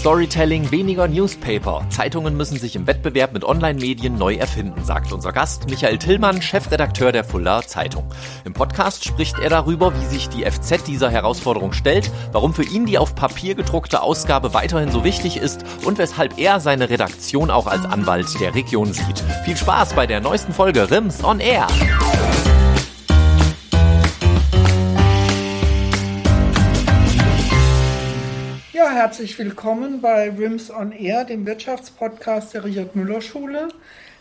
Storytelling, weniger Newspaper. Zeitungen müssen sich im Wettbewerb mit Online-Medien neu erfinden, sagt unser Gast Michael Tillmann, Chefredakteur der Fuldaer Zeitung. Im Podcast spricht er darüber, wie sich die FZ dieser Herausforderung stellt, warum für ihn die auf Papier gedruckte Ausgabe weiterhin so wichtig ist und weshalb er seine Redaktion auch als Anwalt der Region sieht. Viel Spaß bei der neuesten Folge Rims on Air. Herzlich willkommen bei Rims on Air, dem Wirtschaftspodcast der Richard Müller Schule.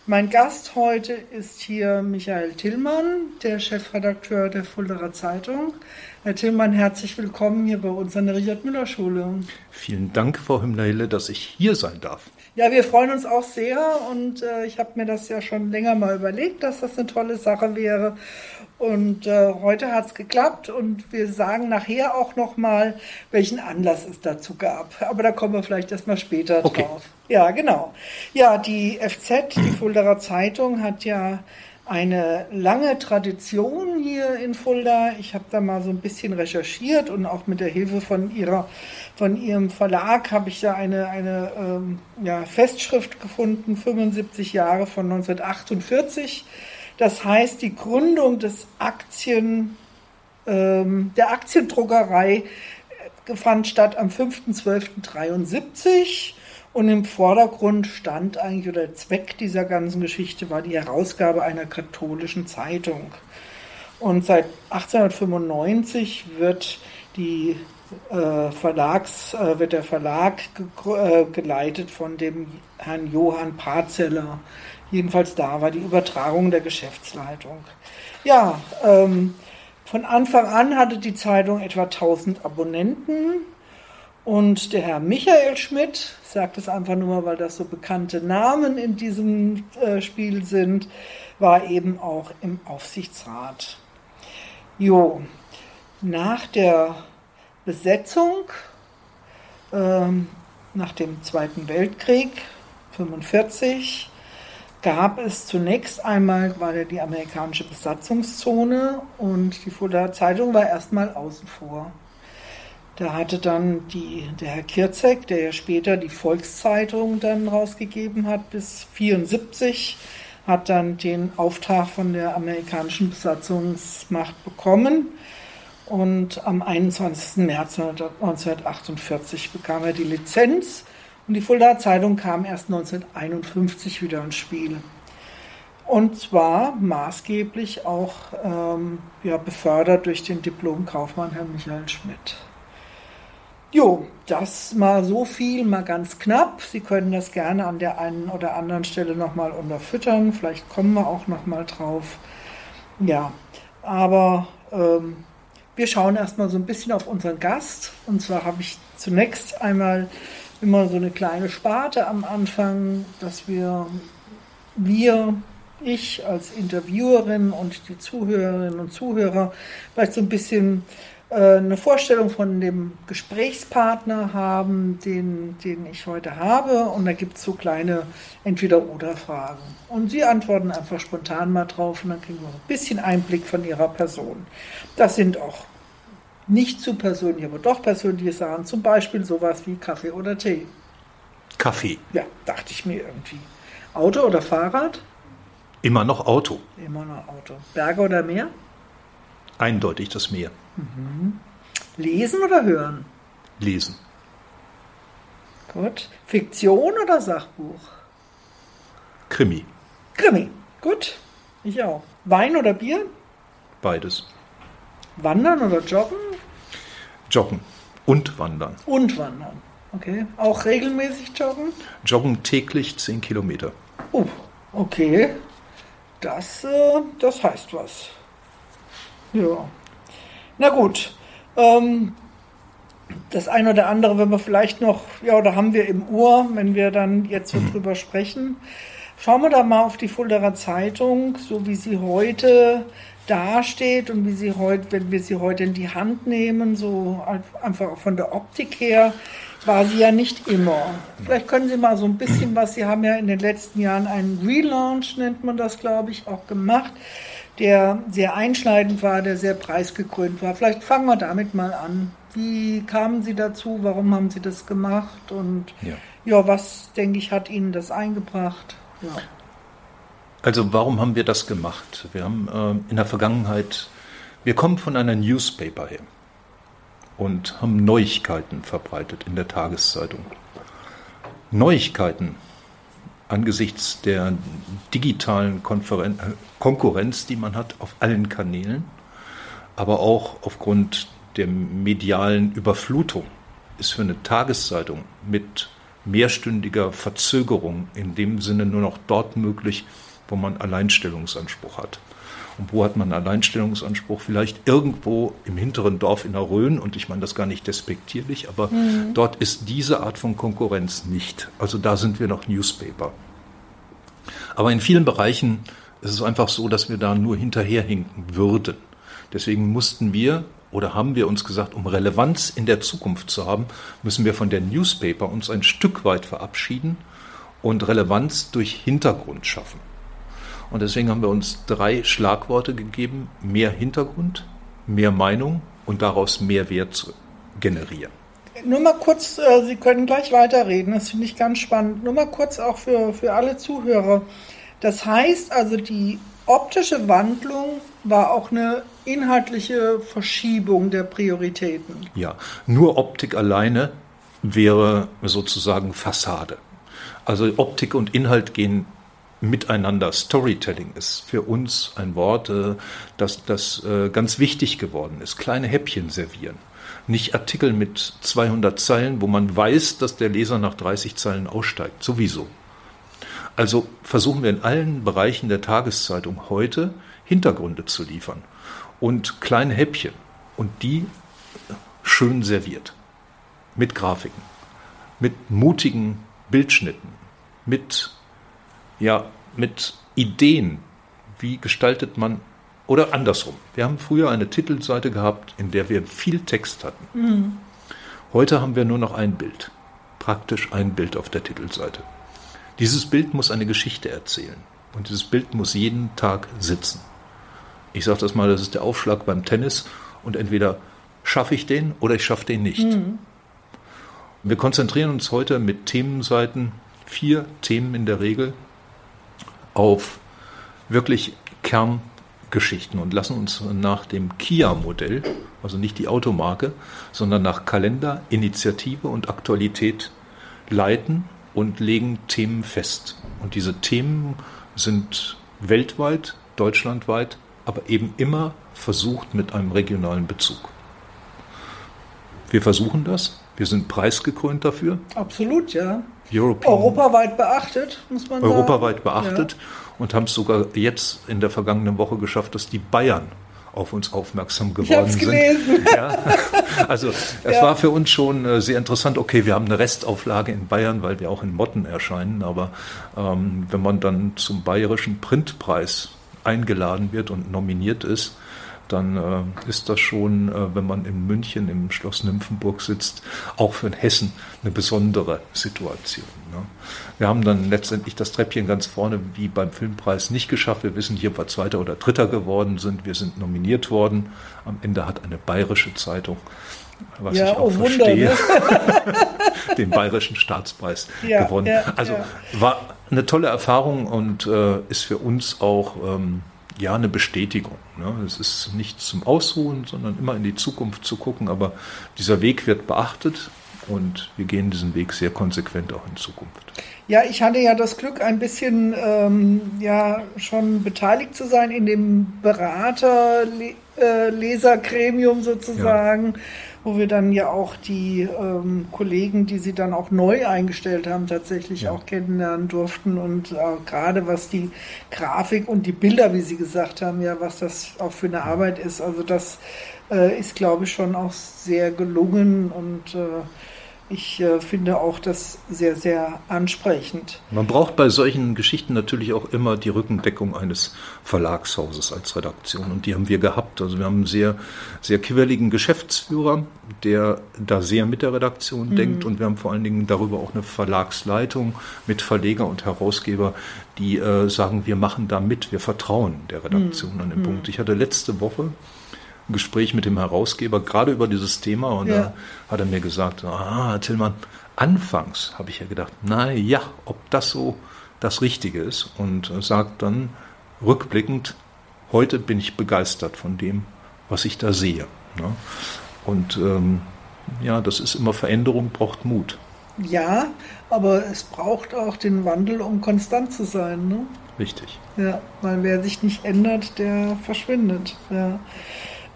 Mein Gast heute ist hier Michael Tillmann, der Chefredakteur der Fulderer Zeitung. Herr Tillmann, herzlich willkommen hier bei uns an der Richard Müller Schule. Vielen Dank, Frau Himmlerhille, dass ich hier sein darf. Ja, wir freuen uns auch sehr und äh, ich habe mir das ja schon länger mal überlegt, dass das eine tolle Sache wäre. Und äh, heute hat es geklappt und wir sagen nachher auch nochmal, welchen Anlass es dazu gab. Aber da kommen wir vielleicht erstmal später okay. drauf. Ja, genau. Ja, die FZ, die Fuldaer Zeitung, hat ja eine lange Tradition hier in Fulda. Ich habe da mal so ein bisschen recherchiert und auch mit der Hilfe von ihrer von ihrem Verlag habe ich da eine, eine ähm, ja, Festschrift gefunden, 75 Jahre von 1948 das heißt, die Gründung des Aktien, ähm, der Aktiendruckerei äh, fand statt am 5.12.73 und im Vordergrund stand eigentlich, oder der Zweck dieser ganzen Geschichte war die Herausgabe einer katholischen Zeitung. Und seit 1895 wird die äh, Verlags, äh, wird der Verlag ge geleitet von dem Herrn Johann Parzeller. Jedenfalls da war die Übertragung der Geschäftsleitung. Ja, ähm, von Anfang an hatte die Zeitung etwa 1000 Abonnenten und der Herr Michael Schmidt, ich sage das einfach nur mal, weil das so bekannte Namen in diesem äh, Spiel sind, war eben auch im Aufsichtsrat. Jo, nach der Besetzung, ähm, nach dem Zweiten Weltkrieg, 1945, gab es zunächst einmal war ja die amerikanische Besatzungszone und die Fulda Zeitung war erstmal außen vor. Da hatte dann die, der Herr Kirzek, der ja später die Volkszeitung dann rausgegeben hat, bis 1974, hat dann den Auftrag von der amerikanischen Besatzungsmacht bekommen. Und am 21. März 1948 bekam er die Lizenz und die Fuldaer Zeitung kam erst 1951 wieder ins Spiel. Und zwar maßgeblich auch ähm, ja, befördert durch den Diplom-Kaufmann Herrn Michael Schmidt. Jo, das mal so viel, mal ganz knapp. Sie können das gerne an der einen oder anderen Stelle nochmal unterfüttern. Vielleicht kommen wir auch nochmal drauf. Ja, aber ähm, wir schauen erstmal so ein bisschen auf unseren Gast. Und zwar habe ich zunächst einmal immer so eine kleine Sparte am Anfang, dass wir, wir, ich als Interviewerin und die Zuhörerinnen und Zuhörer vielleicht so ein bisschen äh, eine Vorstellung von dem Gesprächspartner haben, den, den ich heute habe. Und da gibt es so kleine Entweder-Oder-Fragen. Und Sie antworten einfach spontan mal drauf und dann kriegen wir ein bisschen Einblick von Ihrer Person. Das sind auch nicht zu persönlich, aber doch persönliche Sachen, zum Beispiel sowas wie Kaffee oder Tee. Kaffee. Ja, dachte ich mir irgendwie. Auto oder Fahrrad? Immer noch Auto. Immer noch Auto. Berge oder Meer? Eindeutig das Meer. Mhm. Lesen oder hören? Lesen. Gut. Fiktion oder Sachbuch? Krimi. Krimi. Gut. Ich auch. Wein oder Bier? Beides. Wandern oder Joggen? Joggen und Wandern. Und Wandern. Okay. Auch regelmäßig joggen? Joggen täglich 10 Kilometer. Oh, okay. Das, äh, das heißt was. Ja. Na gut. Ähm, das eine oder andere, wenn wir vielleicht noch, ja, oder haben wir im Ohr, wenn wir dann jetzt so hm. drüber sprechen. Schauen wir da mal auf die Fulderer Zeitung, so wie sie heute dasteht und wie sie heute, wenn wir sie heute in die Hand nehmen, so einfach von der Optik her. war sie ja nicht immer. Vielleicht können Sie mal so ein bisschen was, Sie haben ja in den letzten Jahren einen Relaunch, nennt man das, glaube ich, auch gemacht, der sehr einschneidend war, der sehr preisgekrönt war. Vielleicht fangen wir damit mal an. Wie kamen Sie dazu? Warum haben Sie das gemacht? Und ja, ja was, denke ich, hat Ihnen das eingebracht? Ja. Also warum haben wir das gemacht? Wir haben äh, in der Vergangenheit, wir kommen von einer Newspaper her und haben Neuigkeiten verbreitet in der Tageszeitung. Neuigkeiten angesichts der digitalen Konferen Konkurrenz, die man hat auf allen Kanälen, aber auch aufgrund der medialen Überflutung ist für eine Tageszeitung mit mehrstündiger Verzögerung in dem Sinne nur noch dort möglich, wo man Alleinstellungsanspruch hat. Und wo hat man Alleinstellungsanspruch? Vielleicht irgendwo im hinteren Dorf in der Rhön, und ich meine das gar nicht despektierlich, aber mhm. dort ist diese Art von Konkurrenz nicht. Also da sind wir noch Newspaper. Aber in vielen Bereichen ist es einfach so, dass wir da nur hinterherhinken würden. Deswegen mussten wir oder haben wir uns gesagt, um Relevanz in der Zukunft zu haben, müssen wir von der Newspaper uns ein Stück weit verabschieden und Relevanz durch Hintergrund schaffen. Und deswegen haben wir uns drei Schlagworte gegeben, mehr Hintergrund, mehr Meinung und daraus mehr Wert zu generieren. Nur mal kurz, äh, Sie können gleich weiterreden, das finde ich ganz spannend. Nur mal kurz auch für, für alle Zuhörer. Das heißt also, die optische Wandlung war auch eine inhaltliche Verschiebung der Prioritäten. Ja, nur Optik alleine wäre sozusagen Fassade. Also Optik und Inhalt gehen miteinander. Storytelling ist für uns ein Wort, äh, das, das äh, ganz wichtig geworden ist. Kleine Häppchen servieren. Nicht Artikel mit 200 Zeilen, wo man weiß, dass der Leser nach 30 Zeilen aussteigt. Sowieso. Also versuchen wir in allen Bereichen der Tageszeitung heute Hintergründe zu liefern und kleine Häppchen und die schön serviert. Mit Grafiken, mit mutigen Bildschnitten, mit ja mit Ideen. Wie gestaltet man oder andersrum. Wir haben früher eine Titelseite gehabt, in der wir viel Text hatten. Mhm. Heute haben wir nur noch ein Bild. Praktisch ein Bild auf der Titelseite. Dieses Bild muss eine Geschichte erzählen. Und dieses Bild muss jeden Tag sitzen. Ich sage das mal, das ist der Aufschlag beim Tennis. Und entweder schaffe ich den oder ich schaffe den nicht. Mhm. Wir konzentrieren uns heute mit Themenseiten, vier Themen in der Regel, auf wirklich Kerngeschichten und lassen uns nach dem Kia-Modell, also nicht die Automarke, sondern nach Kalender, Initiative und Aktualität leiten und legen Themen fest. Und diese Themen sind weltweit, deutschlandweit, aber eben immer versucht mit einem regionalen Bezug. Wir versuchen das. Wir sind preisgekrönt dafür. Absolut, ja. European, europaweit beachtet, muss man sagen. Europaweit beachtet ja. und haben es sogar jetzt in der vergangenen Woche geschafft, dass die Bayern auf uns aufmerksam geworden sind. Gelesen. Ja. Also es ja. war für uns schon äh, sehr interessant. Okay, wir haben eine Restauflage in Bayern, weil wir auch in Motten erscheinen. Aber ähm, wenn man dann zum bayerischen Printpreis eingeladen wird und nominiert ist, dann äh, ist das schon, äh, wenn man in München im Schloss Nymphenburg sitzt, auch für Hessen eine besondere Situation. Ne? Wir haben dann letztendlich das Treppchen ganz vorne wie beim Filmpreis nicht geschafft. Wir wissen hier, ob wir Zweiter oder Dritter geworden sind. Wir sind nominiert worden. Am Ende hat eine bayerische Zeitung, was ja, ich auch oh verstehe, ne? den bayerischen Staatspreis ja, gewonnen. Ja, also war eine tolle Erfahrung und äh, ist für uns auch ähm, ja eine Bestätigung. Ne? Es ist nicht zum Ausruhen, sondern immer in die Zukunft zu gucken. Aber dieser Weg wird beachtet und wir gehen diesen Weg sehr konsequent auch in Zukunft. Ja, ich hatte ja das Glück, ein bisschen ähm, ja schon beteiligt zu sein in dem Berater-Lesergremium sozusagen. Ja wo wir dann ja auch die ähm, Kollegen, die sie dann auch neu eingestellt haben, tatsächlich ja. auch kennenlernen durften. Und äh, gerade was die Grafik und die Bilder, wie Sie gesagt haben, ja, was das auch für eine Arbeit ist. Also das äh, ist, glaube ich, schon auch sehr gelungen und äh, ich äh, finde auch das sehr, sehr ansprechend. Man braucht bei solchen Geschichten natürlich auch immer die Rückendeckung eines Verlagshauses als Redaktion. Und die haben wir gehabt. Also wir haben einen sehr, sehr quirligen Geschäftsführer, der da sehr mit der Redaktion mhm. denkt. Und wir haben vor allen Dingen darüber auch eine Verlagsleitung mit Verleger und Herausgeber, die äh, sagen, wir machen da mit, wir vertrauen der Redaktion mhm. an den mhm. Punkt. Ich hatte letzte Woche Gespräch mit dem Herausgeber gerade über dieses Thema und ja. da hat er mir gesagt, ah, Tillmann, anfangs habe ich ja gedacht, na ja, ob das so das Richtige ist und sagt dann rückblickend, heute bin ich begeistert von dem, was ich da sehe. Ne? Und ähm, ja, das ist immer Veränderung, braucht Mut. Ja, aber es braucht auch den Wandel, um konstant zu sein. Ne? Richtig. Ja, weil wer sich nicht ändert, der verschwindet. Ja.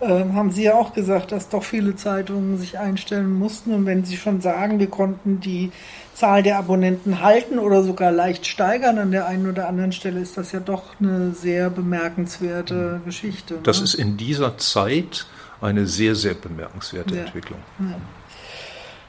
Ähm, haben Sie ja auch gesagt, dass doch viele Zeitungen sich einstellen mussten. Und wenn Sie schon sagen, wir konnten die Zahl der Abonnenten halten oder sogar leicht steigern an der einen oder anderen Stelle, ist das ja doch eine sehr bemerkenswerte mhm. Geschichte. Das ne? ist in dieser Zeit eine sehr, sehr bemerkenswerte ja. Entwicklung. Ja.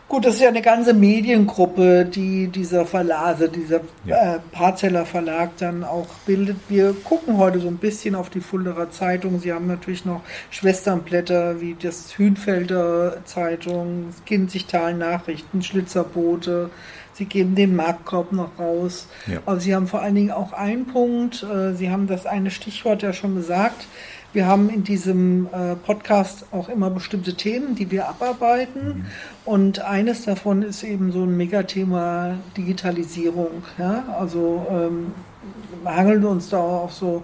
Gut, das ist ja eine ganze Mediengruppe, die dieser Verlag, also dieser ja. äh, Parzeller Verlag dann auch bildet. Wir gucken heute so ein bisschen auf die Fulderer Zeitung. Sie haben natürlich noch Schwesternblätter wie das Hünfelder Zeitung, Kinzigtal Nachrichten, Schlitzerboote. Sie geben den Marktkorb noch raus. Ja. Aber Sie haben vor allen Dingen auch einen Punkt. Äh, Sie haben das eine Stichwort ja schon gesagt. Wir haben in diesem äh, Podcast auch immer bestimmte Themen, die wir abarbeiten. Mhm. Und eines davon ist eben so ein Megathema Digitalisierung. Ja? Also ähm, hangeln uns da auch so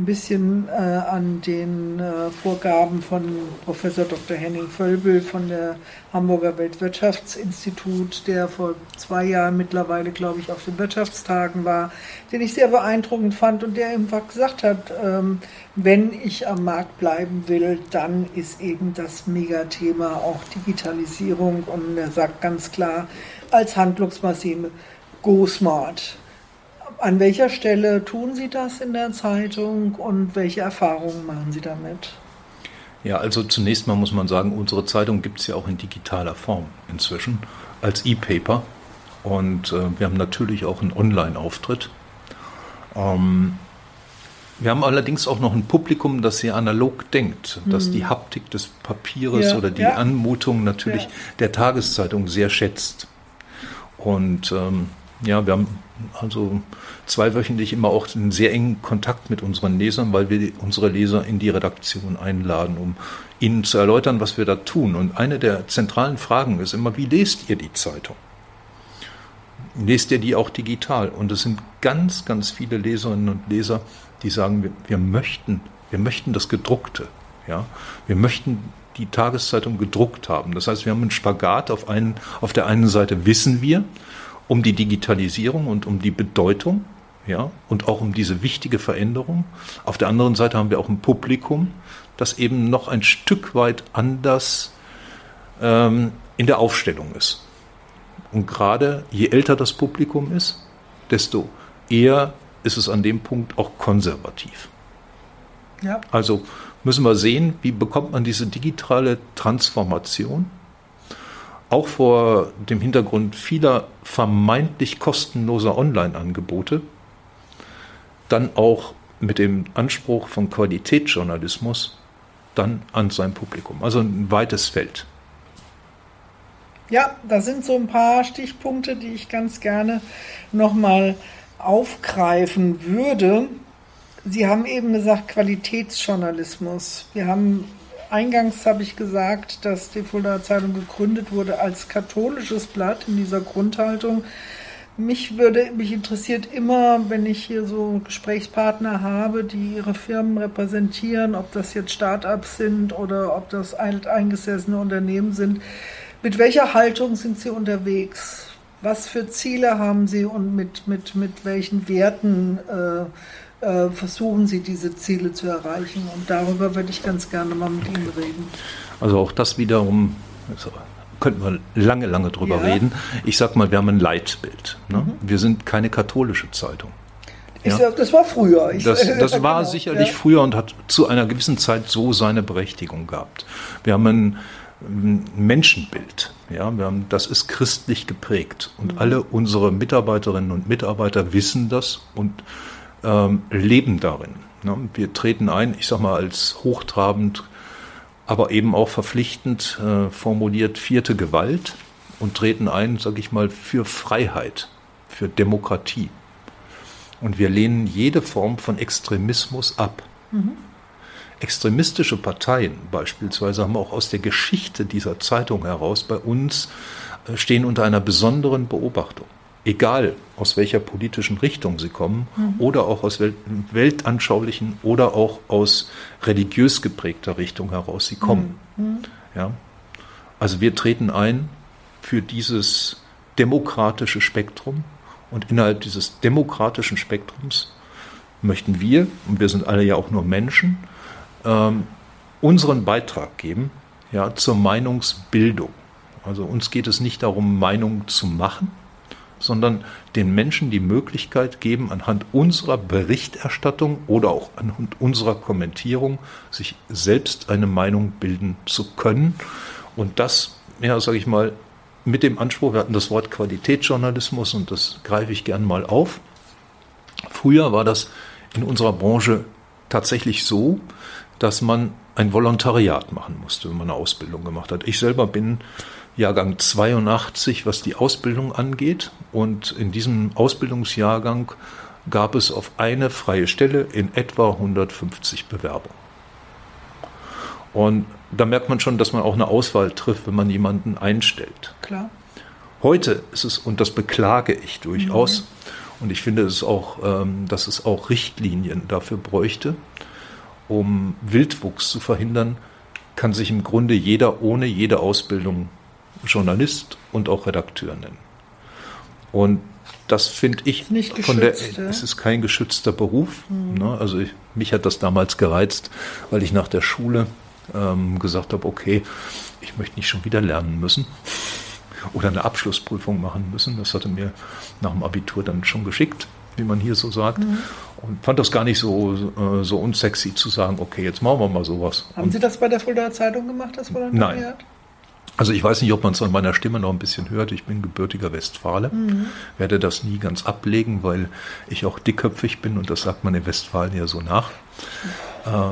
ein bisschen äh, an den äh, Vorgaben von Professor Dr. Henning Völbel von der Hamburger Weltwirtschaftsinstitut, der vor zwei Jahren mittlerweile, glaube ich, auf den Wirtschaftstagen war, den ich sehr beeindruckend fand und der einfach gesagt hat, ähm, wenn ich am Markt bleiben will, dann ist eben das Megathema auch Digitalisierung und er sagt ganz klar als Handlungsmaschine Go Smart. An welcher Stelle tun Sie das in der Zeitung und welche Erfahrungen machen Sie damit? Ja, also zunächst mal muss man sagen, unsere Zeitung gibt es ja auch in digitaler Form inzwischen als E-Paper. Und äh, wir haben natürlich auch einen Online-Auftritt. Ähm, wir haben allerdings auch noch ein Publikum, das sehr analog denkt, mhm. das die Haptik des Papieres ja, oder die ja. Anmutung natürlich ja. der Tageszeitung sehr schätzt. Und ähm, ja, wir haben also zweiwöchentlich immer auch einen sehr engen Kontakt mit unseren Lesern, weil wir unsere Leser in die Redaktion einladen, um ihnen zu erläutern, was wir da tun. Und eine der zentralen Fragen ist immer, wie lest ihr die Zeitung? Lest ihr die auch digital? Und es sind ganz, ganz viele Leserinnen und Leser, die sagen, wir, wir möchten, wir möchten das Gedruckte. Ja? Wir möchten die Tageszeitung gedruckt haben. Das heißt, wir haben einen Spagat. Auf, einen, auf der einen Seite wissen wir, um die Digitalisierung und um die Bedeutung, ja, und auch um diese wichtige Veränderung. Auf der anderen Seite haben wir auch ein Publikum, das eben noch ein Stück weit anders ähm, in der Aufstellung ist. Und gerade je älter das Publikum ist, desto eher ist es an dem Punkt auch konservativ. Ja. Also müssen wir sehen, wie bekommt man diese digitale Transformation auch vor dem Hintergrund vieler vermeintlich kostenloser Online-Angebote, dann auch mit dem Anspruch von Qualitätsjournalismus dann an sein Publikum. Also ein weites Feld. Ja, da sind so ein paar Stichpunkte, die ich ganz gerne nochmal aufgreifen würde. Sie haben eben gesagt Qualitätsjournalismus. Wir haben Eingangs habe ich gesagt, dass die Fuldaer Zeitung gegründet wurde als katholisches Blatt in dieser Grundhaltung. Mich würde, mich interessiert immer, wenn ich hier so Gesprächspartner habe, die ihre Firmen repräsentieren, ob das jetzt Start-ups sind oder ob das alteingesessene Unternehmen sind. Mit welcher Haltung sind sie unterwegs? Was für Ziele haben sie und mit, mit, mit welchen Werten äh, äh, versuchen Sie diese Ziele zu erreichen. Und darüber würde ich ganz gerne mal mit Ihnen reden. Also auch das wiederum also könnten wir lange, lange drüber ja. reden. Ich sag mal, wir haben ein Leitbild. Ne? Mhm. Wir sind keine katholische Zeitung. Ja? Sag, das war früher. Ich, das, das war genau. sicherlich ja. früher und hat zu einer gewissen Zeit so seine Berechtigung gehabt. Wir haben ein Menschenbild. Ja, wir haben, das ist christlich geprägt. Und alle unsere Mitarbeiterinnen und Mitarbeiter wissen das und ähm, leben darin. Ne? Wir treten ein, ich sage mal, als hochtrabend, aber eben auch verpflichtend äh, formuliert vierte Gewalt und treten ein, sage ich mal, für Freiheit, für Demokratie. Und wir lehnen jede Form von Extremismus ab. Mhm. Extremistische Parteien beispielsweise haben auch aus der Geschichte dieser Zeitung heraus bei uns äh, stehen unter einer besonderen Beobachtung. Egal aus welcher politischen Richtung sie kommen mhm. oder auch aus weltanschaulichen oder auch aus religiös geprägter Richtung heraus sie kommen. Mhm. mhm. Ja? Also wir treten ein für dieses demokratische Spektrum und innerhalb dieses demokratischen Spektrums möchten wir, und wir sind alle ja auch nur Menschen, ähm, unseren Beitrag geben ja, zur Meinungsbildung. Also uns geht es nicht darum, Meinungen zu machen, sondern den Menschen die Möglichkeit geben, anhand unserer Berichterstattung oder auch anhand unserer Kommentierung sich selbst eine Meinung bilden zu können. Und das, ja, sage ich mal, mit dem Anspruch, wir hatten das Wort Qualitätsjournalismus und das greife ich gern mal auf. Früher war das in unserer Branche tatsächlich so, dass man ein Volontariat machen musste, wenn man eine Ausbildung gemacht hat. Ich selber bin Jahrgang 82, was die Ausbildung angeht. Und in diesem Ausbildungsjahrgang gab es auf eine freie Stelle in etwa 150 Bewerbungen. Und da merkt man schon, dass man auch eine Auswahl trifft, wenn man jemanden einstellt. Klar. Heute ist es, und das beklage ich durchaus, mhm. und ich finde es auch, ähm, dass es auch Richtlinien dafür bräuchte, um Wildwuchs zu verhindern, kann sich im Grunde jeder ohne jede Ausbildung Journalist und auch Redakteur nennen. Und das finde ich nicht von der, es ist kein geschützter Beruf. Mhm. Ne? Also ich, mich hat das damals gereizt, weil ich nach der Schule ähm, gesagt habe, okay, ich möchte nicht schon wieder lernen müssen oder eine Abschlussprüfung machen müssen. Das hatte mir nach dem Abitur dann schon geschickt, wie man hier so sagt. Mhm. Und fand das gar nicht so, äh, so unsexy zu sagen, okay, jetzt machen wir mal sowas. Haben Und Sie das bei der Fuldaer Zeitung gemacht, das Volontariat? Nein. Also ich weiß nicht, ob man es an meiner Stimme noch ein bisschen hört. Ich bin gebürtiger Westfale, mhm. werde das nie ganz ablegen, weil ich auch dickköpfig bin und das sagt man in Westfalen ja so nach.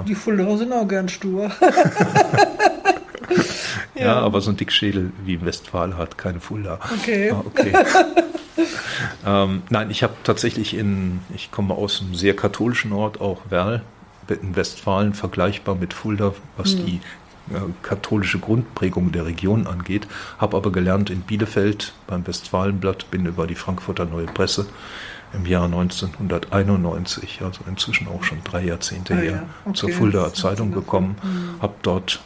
Die Fuldaer sind auch gern stur. ja. ja. aber so ein Dickschädel wie Westfalen hat keine Fulda. Okay. Ah, okay. ähm, nein, ich habe tatsächlich in, ich komme aus einem sehr katholischen Ort, auch Werl, in Westfalen vergleichbar mit Fulda, was mhm. die äh, katholische Grundprägung der Region angeht, habe aber gelernt in Bielefeld beim Westfalenblatt, bin über die Frankfurter Neue Presse im Jahr 1991, also inzwischen auch schon drei Jahrzehnte ah, her, ja. okay. zur Fuldaer Zeitung gekommen, mhm. habe dort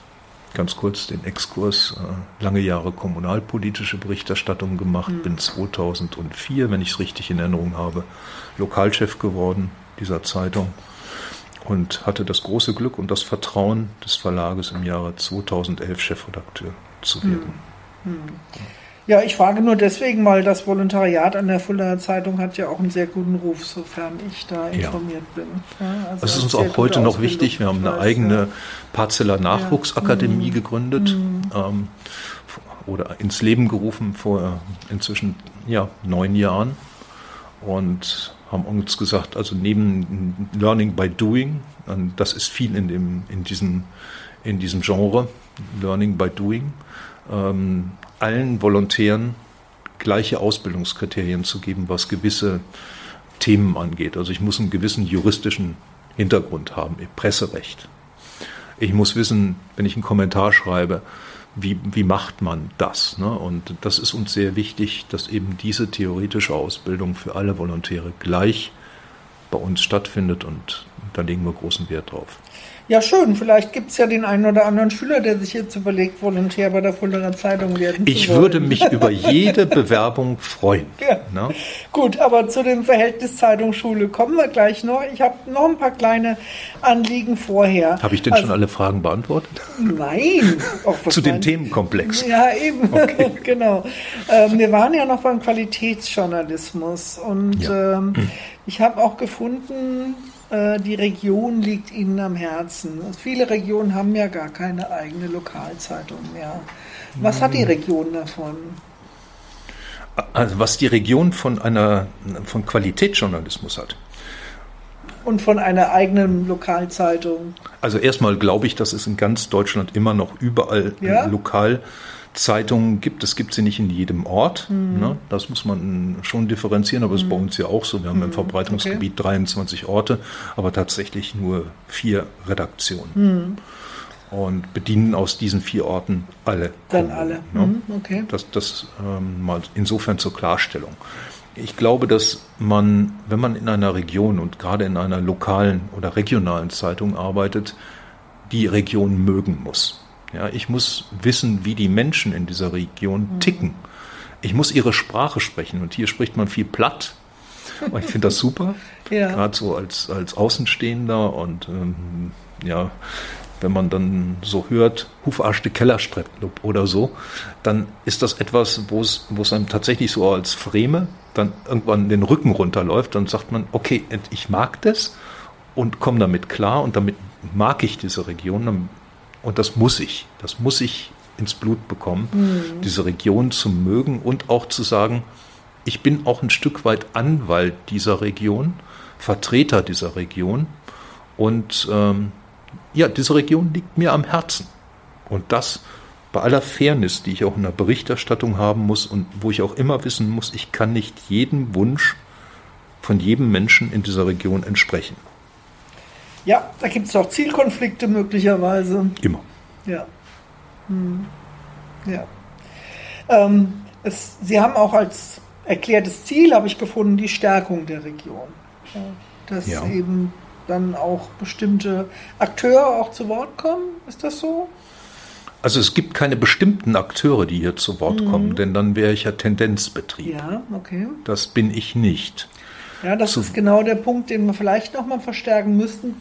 ganz kurz den Exkurs, äh, lange Jahre kommunalpolitische Berichterstattung gemacht, mhm. bin 2004, wenn ich es richtig in Erinnerung habe, Lokalchef geworden dieser Zeitung und hatte das große Glück und das Vertrauen des Verlages im Jahre 2011 Chefredakteur zu werden. Hm. Hm. Ja, ich frage nur deswegen mal, das Volontariat an der Fuldaer Zeitung hat ja auch einen sehr guten Ruf, sofern ich da informiert ja. bin. Ja, also das ist uns auch heute noch wichtig. Wir haben eine weiß, eigene ja. Parzeller Nachwuchsakademie ja. gegründet hm. ähm, oder ins Leben gerufen vor inzwischen ja, neun Jahren und haben uns gesagt, also neben Learning by Doing, das ist viel in, dem, in, diesem, in diesem Genre, Learning by Doing, ähm, allen Volontären gleiche Ausbildungskriterien zu geben, was gewisse Themen angeht. Also ich muss einen gewissen juristischen Hintergrund haben, Presserecht. Ich muss wissen, wenn ich einen Kommentar schreibe, wie, wie macht man das? Ne? Und das ist uns sehr wichtig, dass eben diese theoretische Ausbildung für alle Volontäre gleich bei uns stattfindet und da legen wir großen Wert drauf. Ja, schön. Vielleicht gibt es ja den einen oder anderen Schüler, der sich jetzt überlegt, Volontär bei der Fuldaer Zeitung werden ich zu wollen. Ich würde mich über jede Bewerbung freuen. Ja. Ne? Gut, aber zu dem Verhältnis Zeitungsschule kommen wir gleich noch. Ich habe noch ein paar kleine Anliegen vorher. Habe ich denn also, schon alle Fragen beantwortet? Nein. zu dem Themenkomplex. Ja, eben. Okay. genau. Ähm, wir waren ja noch beim Qualitätsjournalismus und ja. ähm, hm. ich habe auch gefunden, äh, die Region liegt Ihnen am Herzen. Viele Regionen haben ja gar keine eigene Lokalzeitung mehr. Was hat die Region davon? Also was die Region von einer von Qualitätsjournalismus hat. Und von einer eigenen Lokalzeitung. Also erstmal glaube ich, dass es in ganz Deutschland immer noch überall ja? Lokalzeitungen gibt. Es gibt sie nicht in jedem Ort. Mhm. Ne? Das muss man schon differenzieren, aber es mhm. ist bei uns ja auch so. Wir haben mhm. im Verbreitungsgebiet okay. 23 Orte, aber tatsächlich nur vier Redaktionen. Mhm und bedienen aus diesen vier Orten alle. Dann Kommunen, alle. Ne? Mhm, okay. Das, das ähm, mal insofern zur Klarstellung. Ich glaube, dass man, wenn man in einer Region und gerade in einer lokalen oder regionalen Zeitung arbeitet, die Region mögen muss. Ja, ich muss wissen, wie die Menschen in dieser Region mhm. ticken. Ich muss ihre Sprache sprechen und hier spricht man viel platt. Und ich finde das super, ja. gerade so als, als Außenstehender und ähm, ja, wenn man dann so hört, Hufarschte Kellerstreckclub oder so, dann ist das etwas, wo es, wo es einem tatsächlich so als Freme dann irgendwann den Rücken runterläuft, dann sagt man, okay, ich mag das und komme damit klar und damit mag ich diese Region und das muss ich, das muss ich ins Blut bekommen, mhm. diese Region zu mögen und auch zu sagen, ich bin auch ein Stück weit Anwalt dieser Region, Vertreter dieser Region und ähm, ja, diese Region liegt mir am Herzen. Und das bei aller Fairness, die ich auch in der Berichterstattung haben muss und wo ich auch immer wissen muss, ich kann nicht jedem Wunsch von jedem Menschen in dieser Region entsprechen. Ja, da gibt es auch Zielkonflikte möglicherweise. Immer. Ja. Hm. Ja. Ähm, es, Sie haben auch als erklärtes Ziel, habe ich gefunden, die Stärkung der Region. Ja, dass ja. eben dann auch bestimmte Akteure auch zu Wort kommen? Ist das so? Also es gibt keine bestimmten Akteure, die hier zu Wort mhm. kommen, denn dann wäre ich ja Tendenzbetrieb. Ja, okay. Das bin ich nicht. Ja, das ist genau der Punkt, den wir vielleicht nochmal verstärken müssten,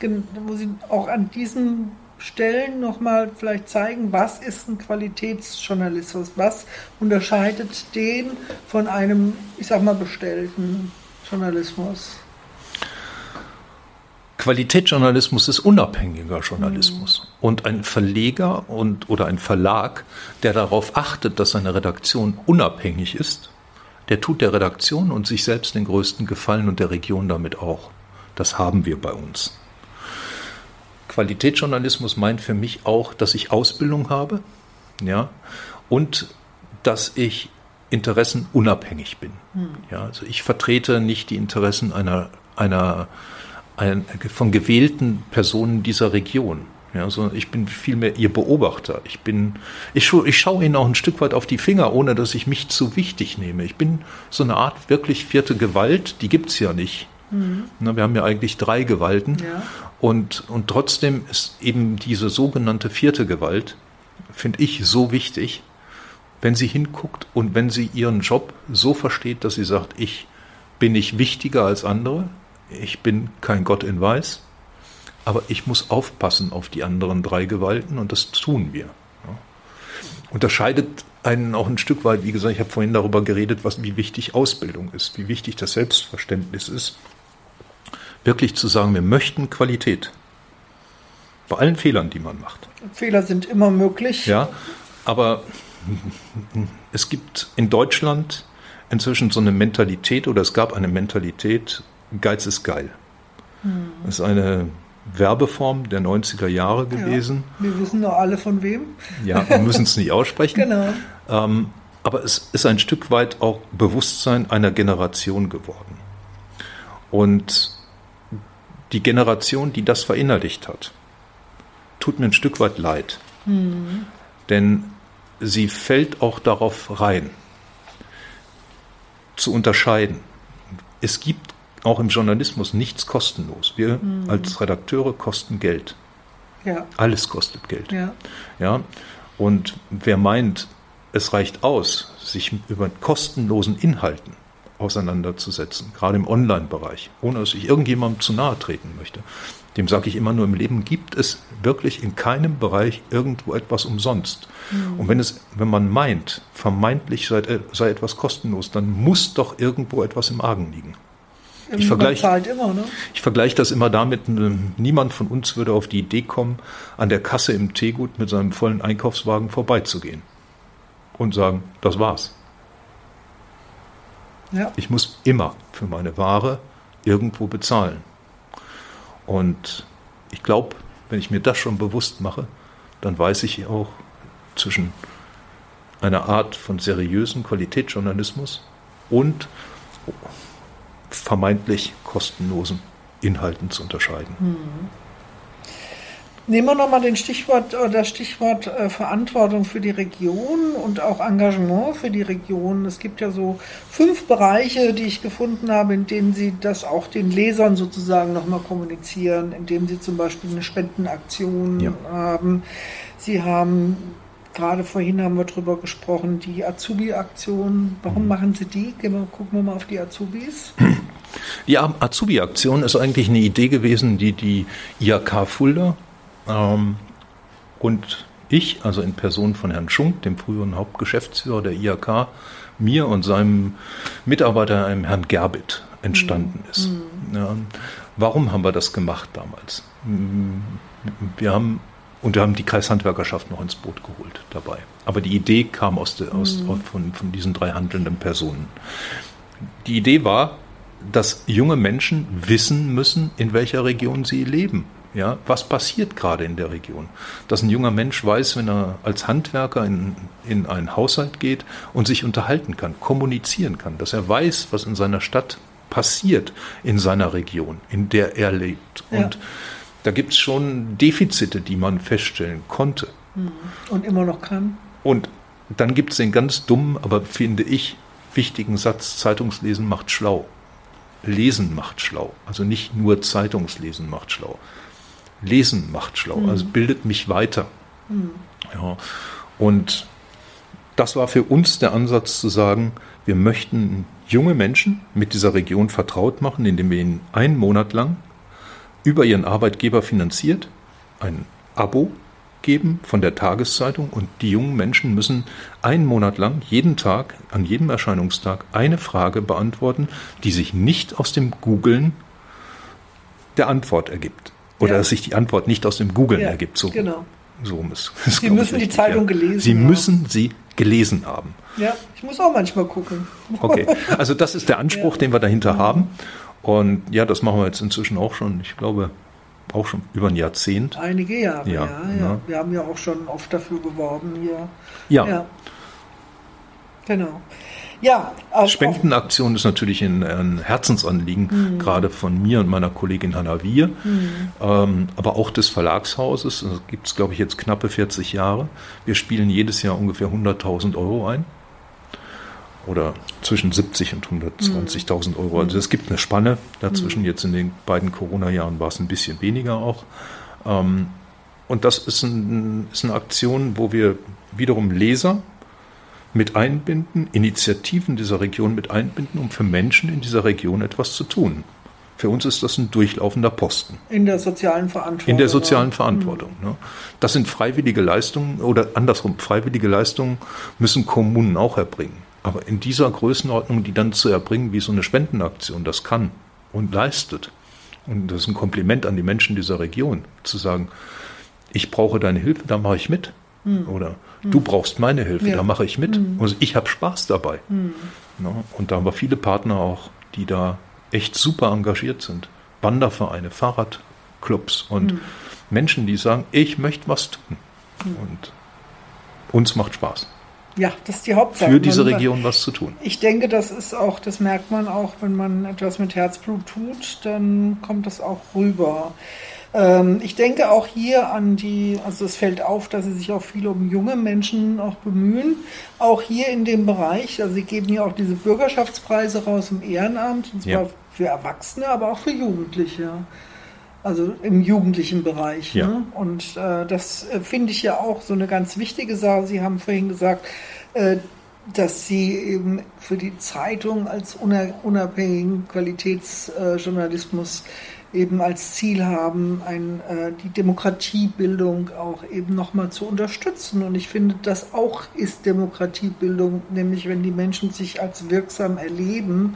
wo Sie auch an diesen Stellen nochmal vielleicht zeigen, was ist ein Qualitätsjournalismus, was unterscheidet den von einem, ich sag mal, bestellten Journalismus. Qualitätsjournalismus ist unabhängiger Journalismus. Mhm. Und ein Verleger und, oder ein Verlag, der darauf achtet, dass seine Redaktion unabhängig ist, der tut der Redaktion und sich selbst den größten Gefallen und der Region damit auch. Das haben wir bei uns. Qualitätsjournalismus meint für mich auch, dass ich Ausbildung habe, ja, und dass ich interessenunabhängig bin. Mhm. Ja, also ich vertrete nicht die Interessen einer, einer ein, von gewählten Personen dieser Region. Ja, sondern ich bin vielmehr ihr Beobachter. Ich bin, ich, scha ich schaue ihnen auch ein Stück weit auf die Finger, ohne dass ich mich zu wichtig nehme. Ich bin so eine Art wirklich vierte Gewalt, die gibt's ja nicht. Mhm. Na, wir haben ja eigentlich drei Gewalten. Ja. Und, und trotzdem ist eben diese sogenannte vierte Gewalt, finde ich, so wichtig, wenn sie hinguckt und wenn sie ihren Job so versteht, dass sie sagt, ich bin nicht wichtiger als andere, ich bin kein Gott in Weiß, aber ich muss aufpassen auf die anderen drei Gewalten und das tun wir. Ja. Unterscheidet einen auch ein Stück weit, wie gesagt, ich habe vorhin darüber geredet, was, wie wichtig Ausbildung ist, wie wichtig das Selbstverständnis ist. Wirklich zu sagen, wir möchten Qualität. Bei allen Fehlern, die man macht. Fehler sind immer möglich. Ja, aber es gibt in Deutschland inzwischen so eine Mentalität oder es gab eine Mentalität, Geiz ist geil. Hm. Das ist eine Werbeform der 90er Jahre gewesen. Ja, wir wissen doch alle von wem. Ja, wir müssen es nicht aussprechen. genau. Ähm, aber es ist ein Stück weit auch Bewusstsein einer Generation geworden. Und die Generation, die das verinnerlicht hat, tut mir ein Stück weit leid. Hm. Denn sie fällt auch darauf rein, zu unterscheiden. Es gibt auch im Journalismus nichts kostenlos. Wir mhm. als Redakteure kosten Geld. Ja. Alles kostet Geld. Ja. ja. Und wer meint, es reicht aus, sich über kostenlosen Inhalten auseinanderzusetzen, gerade im Online-Bereich, ohne dass ich irgendjemandem zu nahe treten möchte, dem sage ich immer nur, im Leben gibt es wirklich in keinem Bereich irgendwo etwas umsonst. Mhm. Und wenn es, wenn man meint, vermeintlich sei, sei etwas kostenlos, dann muss doch irgendwo etwas im Argen liegen. Ich vergleiche immer, ne? Ich vergleiche das immer damit, niemand von uns würde auf die Idee kommen, an der Kasse im Teegut mit seinem vollen Einkaufswagen vorbeizugehen und sagen, das war's. Ja. Ich muss immer für meine Ware irgendwo bezahlen. Und ich glaube, wenn ich mir das schon bewusst mache, dann weiß ich auch zwischen einer Art von seriösen Qualitätsjournalismus und vermeintlich kostenlosen Inhalten zu unterscheiden. Mhm. Nehmen wir nochmal den Stichwort, äh, das Stichwort äh, Verantwortung für die Region und auch Engagement für die Region. Es gibt ja so fünf Bereiche, die ich gefunden habe, in denen Sie das auch den Lesern sozusagen nochmal kommunizieren, indem Sie zum Beispiel eine Spendenaktion ja. haben. Sie haben Gerade vorhin haben wir darüber gesprochen, die Azubi-Aktion. Warum mhm. machen Sie die? Gucken wir mal auf die Azubis. Die Azubi-Aktion ist eigentlich eine Idee gewesen, die die IAK Fulda ähm, und ich, also in Person von Herrn Schunk, dem früheren Hauptgeschäftsführer der IAK, mir und seinem Mitarbeiter, einem Herrn Gerbit, entstanden mhm. ist. Mhm. Ja, warum haben wir das gemacht damals? Wir haben und wir haben die Kreishandwerkerschaft noch ins Boot geholt dabei. Aber die Idee kam aus, de, aus mhm. von, von diesen drei handelnden Personen. Die Idee war, dass junge Menschen wissen müssen, in welcher Region sie leben. Ja, was passiert gerade in der Region? Dass ein junger Mensch weiß, wenn er als Handwerker in, in einen Haushalt geht und sich unterhalten kann, kommunizieren kann, dass er weiß, was in seiner Stadt passiert, in seiner Region, in der er lebt. Ja. Und da gibt es schon Defizite, die man feststellen konnte. Hm. Und immer noch kann. Und dann gibt es den ganz dummen, aber finde ich wichtigen Satz, Zeitungslesen macht schlau. Lesen macht schlau. Also nicht nur Zeitungslesen macht schlau. Lesen macht schlau, mhm. also bildet mich weiter. Mhm. Ja. Und das war für uns der Ansatz zu sagen, wir möchten junge Menschen mit dieser Region vertraut machen, indem wir ihnen einen Monat lang über ihren Arbeitgeber finanziert, ein Abo geben von der Tageszeitung und die jungen Menschen müssen einen Monat lang jeden Tag, an jedem Erscheinungstag eine Frage beantworten, die sich nicht aus dem Googlen der Antwort ergibt. Oder ja. dass sich die Antwort nicht aus dem Googlen ja, ergibt. So, genau. so um es. Sie müssen die Zeitung ja. gelesen Sie haben. müssen sie gelesen haben. Ja, ich muss auch manchmal gucken. Okay, also das ist der Anspruch, den wir dahinter haben. Und ja, das machen wir jetzt inzwischen auch schon, ich glaube, auch schon über ein Jahrzehnt. Einige Jahre, ja. ja, ja. ja. Wir haben ja auch schon oft dafür geworben hier. Ja. ja. Genau. Ja, also Spendenaktion ist natürlich ein, ein Herzensanliegen, mhm. gerade von mir und meiner Kollegin Hanna Wier, mhm. ähm, aber auch des Verlagshauses. Das gibt es, glaube ich, jetzt knappe 40 Jahre. Wir spielen jedes Jahr ungefähr 100.000 Euro ein oder zwischen 70 und 120.000 Euro. Also es gibt eine Spanne dazwischen. Jetzt in den beiden Corona-Jahren war es ein bisschen weniger auch. Ähm, und das ist, ein, ist eine Aktion, wo wir wiederum Leser mit einbinden, Initiativen dieser Region mit einbinden, um für Menschen in dieser Region etwas zu tun. Für uns ist das ein durchlaufender Posten. In der sozialen Verantwortung. In der sozialen Verantwortung. Mhm. Das sind freiwillige Leistungen oder andersrum, freiwillige Leistungen müssen Kommunen auch erbringen. Aber in dieser Größenordnung, die dann zu erbringen, wie so eine Spendenaktion das kann und leistet, und das ist ein Kompliment an die Menschen dieser Region, zu sagen, ich brauche deine Hilfe, da mache ich mit. Mhm. Oder mhm. du brauchst meine Hilfe, ja. da mache ich mit. Mhm. Und ich habe Spaß dabei. Mhm. Ja, und da haben wir viele Partner auch, die da echt super engagiert sind. Wandervereine, Fahrradclubs und hm. Menschen, die sagen, ich möchte was tun. Hm. Und uns macht Spaß. Ja, das ist die Hauptsache. Für diese Region was zu tun. Ich denke, das ist auch, das merkt man auch, wenn man etwas mit Herzblut tut, dann kommt das auch rüber. Ähm, ich denke auch hier an die, also es fällt auf, dass sie sich auch viel um junge Menschen auch bemühen. Auch hier in dem Bereich, also sie geben ja auch diese Bürgerschaftspreise raus im Ehrenamt, und zwar ja. für Erwachsene, aber auch für Jugendliche also im jugendlichen Bereich. Ja. Ne? Und äh, das äh, finde ich ja auch so eine ganz wichtige Sache. Sie haben vorhin gesagt, äh, dass Sie eben für die Zeitung als unabhängigen Qualitätsjournalismus eben als Ziel haben, ein, äh, die Demokratiebildung auch eben nochmal zu unterstützen. Und ich finde, das auch ist Demokratiebildung, nämlich wenn die Menschen sich als wirksam erleben,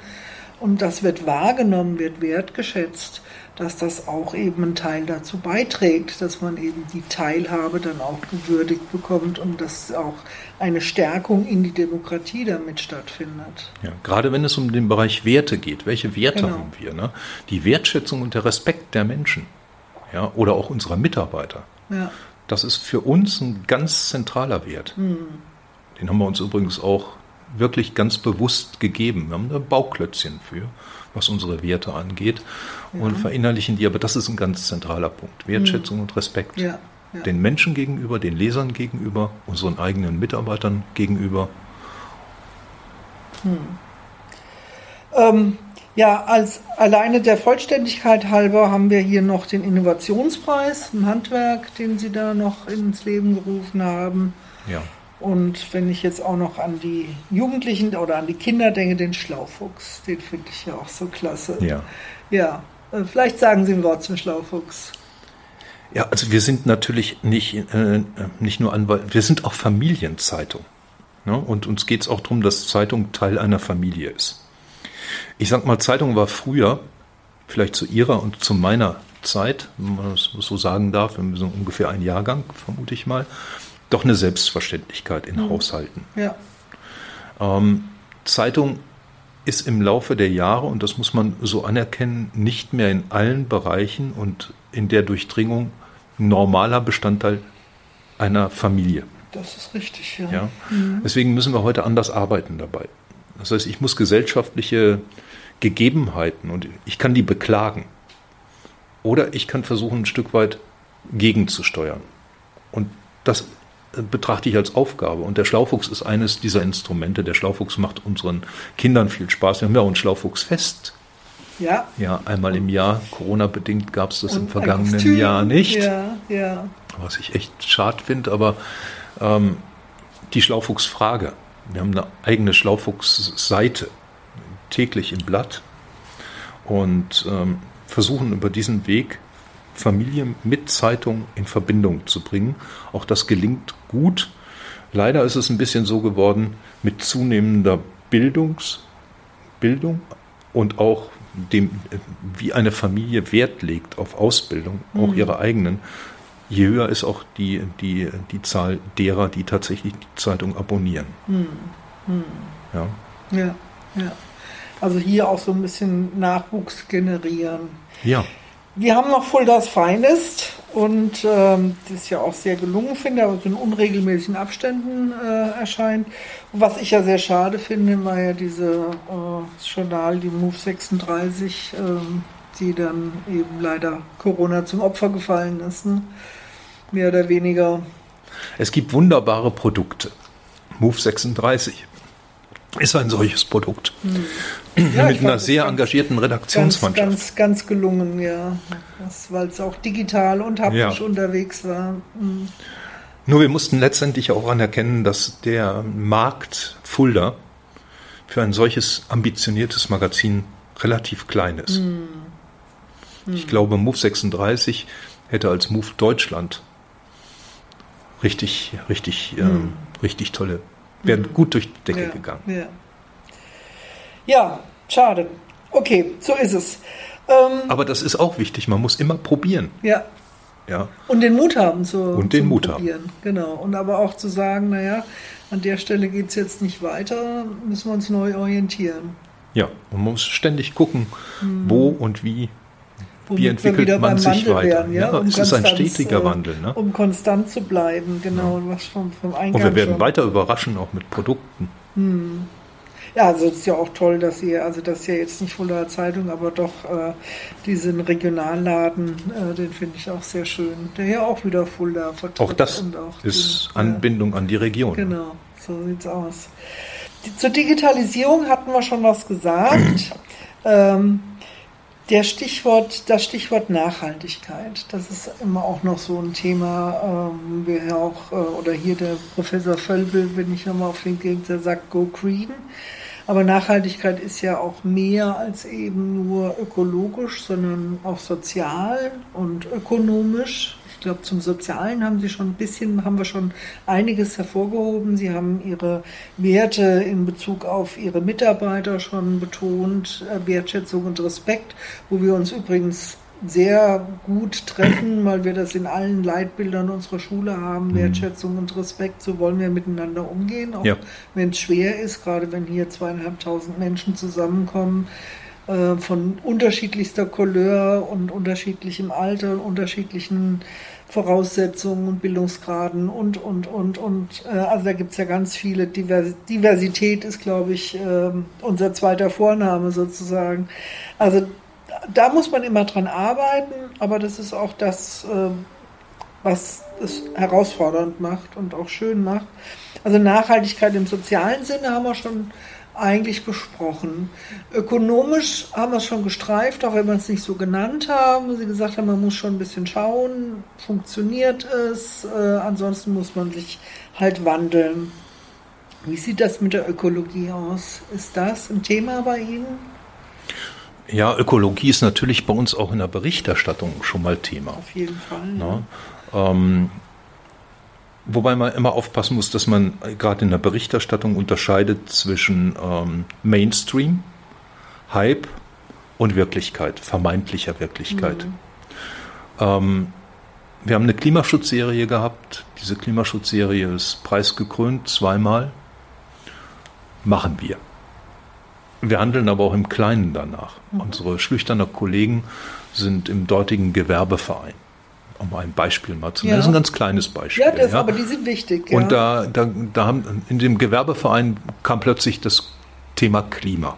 und das wird wahrgenommen, wird wertgeschätzt, dass das auch eben einen Teil dazu beiträgt, dass man eben die Teilhabe dann auch gewürdigt bekommt und dass auch eine Stärkung in die Demokratie damit stattfindet. Ja, gerade wenn es um den Bereich Werte geht. Welche Werte genau. haben wir? Ne? Die Wertschätzung und der Respekt der Menschen ja, oder auch unserer Mitarbeiter. Ja. Das ist für uns ein ganz zentraler Wert. Mhm. Den haben wir uns übrigens auch wirklich ganz bewusst gegeben. Wir haben da Bauklötzchen für, was unsere Werte angeht ja. und verinnerlichen die. Aber das ist ein ganz zentraler Punkt. Wertschätzung mhm. und Respekt. Ja. Ja. Den Menschen gegenüber, den Lesern gegenüber, unseren eigenen Mitarbeitern gegenüber. Hm. Ähm, ja, als alleine der Vollständigkeit halber haben wir hier noch den Innovationspreis im Handwerk, den Sie da noch ins Leben gerufen haben. Ja. Und wenn ich jetzt auch noch an die Jugendlichen oder an die Kinder denke, den Schlaufuchs, den finde ich ja auch so klasse. Ja. Ja, vielleicht sagen Sie ein Wort zum Schlaufuchs. Ja, also wir sind natürlich nicht, äh, nicht nur Anwalt, wir sind auch Familienzeitung. Ne? Und uns geht es auch darum, dass Zeitung Teil einer Familie ist. Ich sag mal, Zeitung war früher, vielleicht zu ihrer und zu meiner Zeit, wenn man das so sagen darf, wir sind ungefähr ein Jahrgang, vermute ich mal, doch eine Selbstverständlichkeit in mhm. Haushalten. Ja. Ähm, Zeitung ist im Laufe der Jahre, und das muss man so anerkennen, nicht mehr in allen Bereichen und in der Durchdringung normaler Bestandteil einer Familie. Das ist richtig, ja. ja? Mhm. Deswegen müssen wir heute anders arbeiten dabei. Das heißt, ich muss gesellschaftliche Gegebenheiten und ich kann die beklagen. Oder ich kann versuchen, ein Stück weit gegenzusteuern. Und das betrachte ich als Aufgabe. Und der Schlaufuchs ist eines dieser Instrumente. Der Schlaufuchs macht unseren Kindern viel Spaß. Wir haben ja auch ein Schlaufuchsfest. Ja. Ja, einmal im Jahr. Corona-bedingt gab es das Und im vergangenen Jahr nicht. Ja, ja. Was ich echt schade finde, aber ähm, die Schlaufuchsfrage. Wir haben eine eigene Schlaufuchs-Seite, täglich im Blatt. Und ähm, versuchen über diesen Weg Familie mit Zeitung in Verbindung zu bringen. Auch das gelingt gut. Leider ist es ein bisschen so geworden mit zunehmender Bildungs, Bildung und auch dem, wie eine Familie Wert legt auf Ausbildung, auch mhm. ihre eigenen, je höher ist auch die, die, die Zahl derer, die tatsächlich die Zeitung abonnieren. Mhm. Mhm. Ja. ja, ja. Also hier auch so ein bisschen Nachwuchs generieren. Ja. Wir haben noch Fuldas Finest und ähm, das ja auch sehr gelungen finde, aber so in unregelmäßigen Abständen äh, erscheint. Und was ich ja sehr schade finde, war ja diese äh, Journal, die Move 36, äh, die dann eben leider Corona zum Opfer gefallen ist. Ne? Mehr oder weniger. Es gibt wunderbare Produkte. Move 36 ist ein solches Produkt. Hm. Ja, Mit einer sehr engagierten Redaktionsmannschaft. Ganz, ganz, ganz gelungen, ja. Weil es auch digital und haptisch ja. unterwegs war. Hm. Nur wir mussten letztendlich auch anerkennen, dass der Markt Fulda für ein solches ambitioniertes Magazin relativ klein ist. Hm. Hm. Ich glaube, Move 36 hätte als Move Deutschland richtig, richtig, ähm, richtig tolle wären mhm. gut durch die Decke ja, gegangen. Ja. ja, schade. Okay, so ist es. Ähm, Aber das ist auch wichtig. Man muss immer probieren. Ja. Ja. Und den Mut haben zu, und den Mut probieren. Haben. Genau. Und aber auch zu sagen, naja, an der Stelle geht es jetzt nicht weiter, müssen wir uns neu orientieren. Ja, man muss ständig gucken, hm. wo und wie wie entwickelt man sich weiter? Werden, ja? ja um es ist ein stetiger äh, Wandel. Ne? Um konstant zu bleiben, genau. Ja. Was vom, vom Eingang Und wir werden schon. weiter überraschen, auch mit Produkten. Hm. Ja, also es ist ja auch toll, dass ihr, also das ist ja jetzt nicht von der Zeitung, aber doch äh, diesen Regionalladen, äh, den finde ich auch sehr schön, der ja auch wieder Fulda vertritt. Auch das auch ist den, Anbindung ja. an die Region. Genau, so sieht's aus. Die, zur Digitalisierung hatten wir schon was gesagt. ähm, der Stichwort, das Stichwort Nachhaltigkeit, das ist immer auch noch so ein Thema, ähm, wir auch, äh, oder hier der Professor Völbel, wenn ich nochmal auf den Gegend, der sagt Go Green. Aber Nachhaltigkeit ist ja auch mehr als eben nur ökologisch, sondern auch sozial und ökonomisch. Ich glaube, zum Sozialen haben Sie schon ein bisschen, haben wir schon einiges hervorgehoben. Sie haben Ihre Werte in Bezug auf Ihre Mitarbeiter schon betont, äh, Wertschätzung und Respekt, wo wir uns übrigens sehr gut treffen, weil wir das in allen Leitbildern unserer Schule haben, mhm. Wertschätzung und Respekt, so wollen wir miteinander umgehen, auch ja. wenn es schwer ist, gerade wenn hier zweieinhalbtausend Menschen zusammenkommen äh, von unterschiedlichster Couleur und unterschiedlichem Alter und unterschiedlichen Voraussetzungen und Bildungsgraden und, und, und, und. Äh, also da gibt es ja ganz viele. Diversität ist, glaube ich, äh, unser zweiter Vorname sozusagen. Also da muss man immer dran arbeiten, aber das ist auch das, äh, was es herausfordernd macht und auch schön macht. Also Nachhaltigkeit im sozialen Sinne haben wir schon eigentlich besprochen. Ökonomisch haben wir es schon gestreift, auch wenn wir es nicht so genannt haben. Sie gesagt haben, man muss schon ein bisschen schauen, funktioniert es, äh, ansonsten muss man sich halt wandeln. Wie sieht das mit der Ökologie aus? Ist das ein Thema bei Ihnen? Ja, Ökologie ist natürlich bei uns auch in der Berichterstattung schon mal Thema. Auf jeden Fall. Ja. Ähm, wobei man immer aufpassen muss, dass man gerade in der Berichterstattung unterscheidet zwischen ähm, Mainstream, Hype und Wirklichkeit, vermeintlicher Wirklichkeit. Mhm. Ähm, wir haben eine Klimaschutzserie gehabt. Diese Klimaschutzserie ist preisgekrönt, zweimal. Machen wir. Wir handeln aber auch im Kleinen danach. Mhm. Unsere Schlüchterner Kollegen sind im dortigen Gewerbeverein. Um ein Beispiel mal zu nennen. Ja. Das ist ein ganz kleines Beispiel. Ja, das, ja. aber die sind wichtig. Ja. Und da, da, da haben, in dem Gewerbeverein kam plötzlich das Thema Klima. Und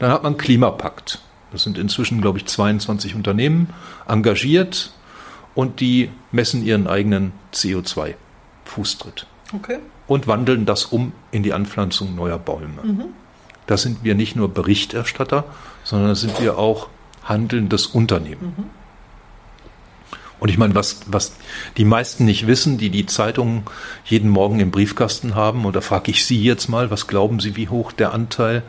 dann hat man einen Klimapakt. Das sind inzwischen, glaube ich, 22 Unternehmen engagiert und die messen ihren eigenen CO2-Fußtritt. Okay. Und wandeln das um in die Anpflanzung neuer Bäume. Mhm. Da sind wir nicht nur Berichterstatter, sondern da sind wir auch handelndes Unternehmen. Mhm. Und ich meine, was, was die meisten nicht wissen, die die Zeitungen jeden Morgen im Briefkasten haben, und da frage ich Sie jetzt mal, was glauben Sie, wie hoch der Anteil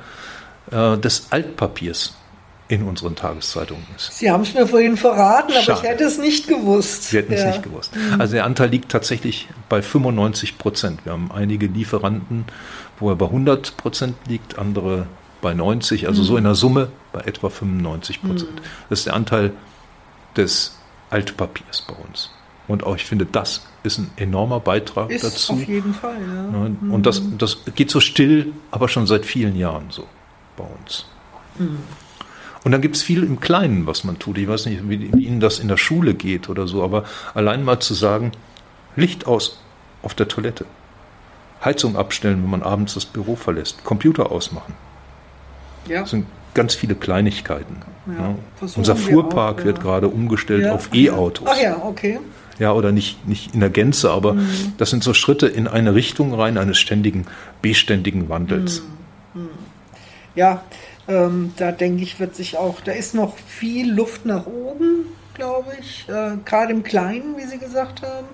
äh, des Altpapiers in unseren Tageszeitungen ist? Sie haben es mir vorhin verraten, aber Schade. ich hätte es nicht gewusst. Sie hätten ja. es nicht gewusst. Also der Anteil liegt tatsächlich bei 95 Prozent. Wir haben einige Lieferanten, wo er bei 100 Prozent liegt, andere bei 90, also mhm. so in der Summe bei etwa 95 Prozent. Mhm. Das ist der Anteil des Altpapiers bei uns. Und auch ich finde, das ist ein enormer Beitrag ist dazu. Auf jeden Fall, ja. Und das, mhm. das geht so still, aber schon seit vielen Jahren so bei uns. Mhm. Und dann gibt es viel im Kleinen, was man tut. Ich weiß nicht, wie, wie Ihnen das in der Schule geht oder so, aber allein mal zu sagen, Licht aus auf der Toilette. Heizung abstellen, wenn man abends das Büro verlässt, Computer ausmachen. Ja. Das sind ganz viele Kleinigkeiten. Ja. Unser Fuhrpark auch, wird gerade umgestellt auf E-Autos. Ach ja, okay. Ja, oder nicht, nicht in der Gänze, aber mhm. das sind so Schritte in eine Richtung rein eines ständigen, beständigen Wandels. Mhm. mhm. Ja, ähm, da denke ich, wird sich auch, da ist noch viel Luft nach oben, glaube ich, äh, gerade im Kleinen, wie Sie gesagt haben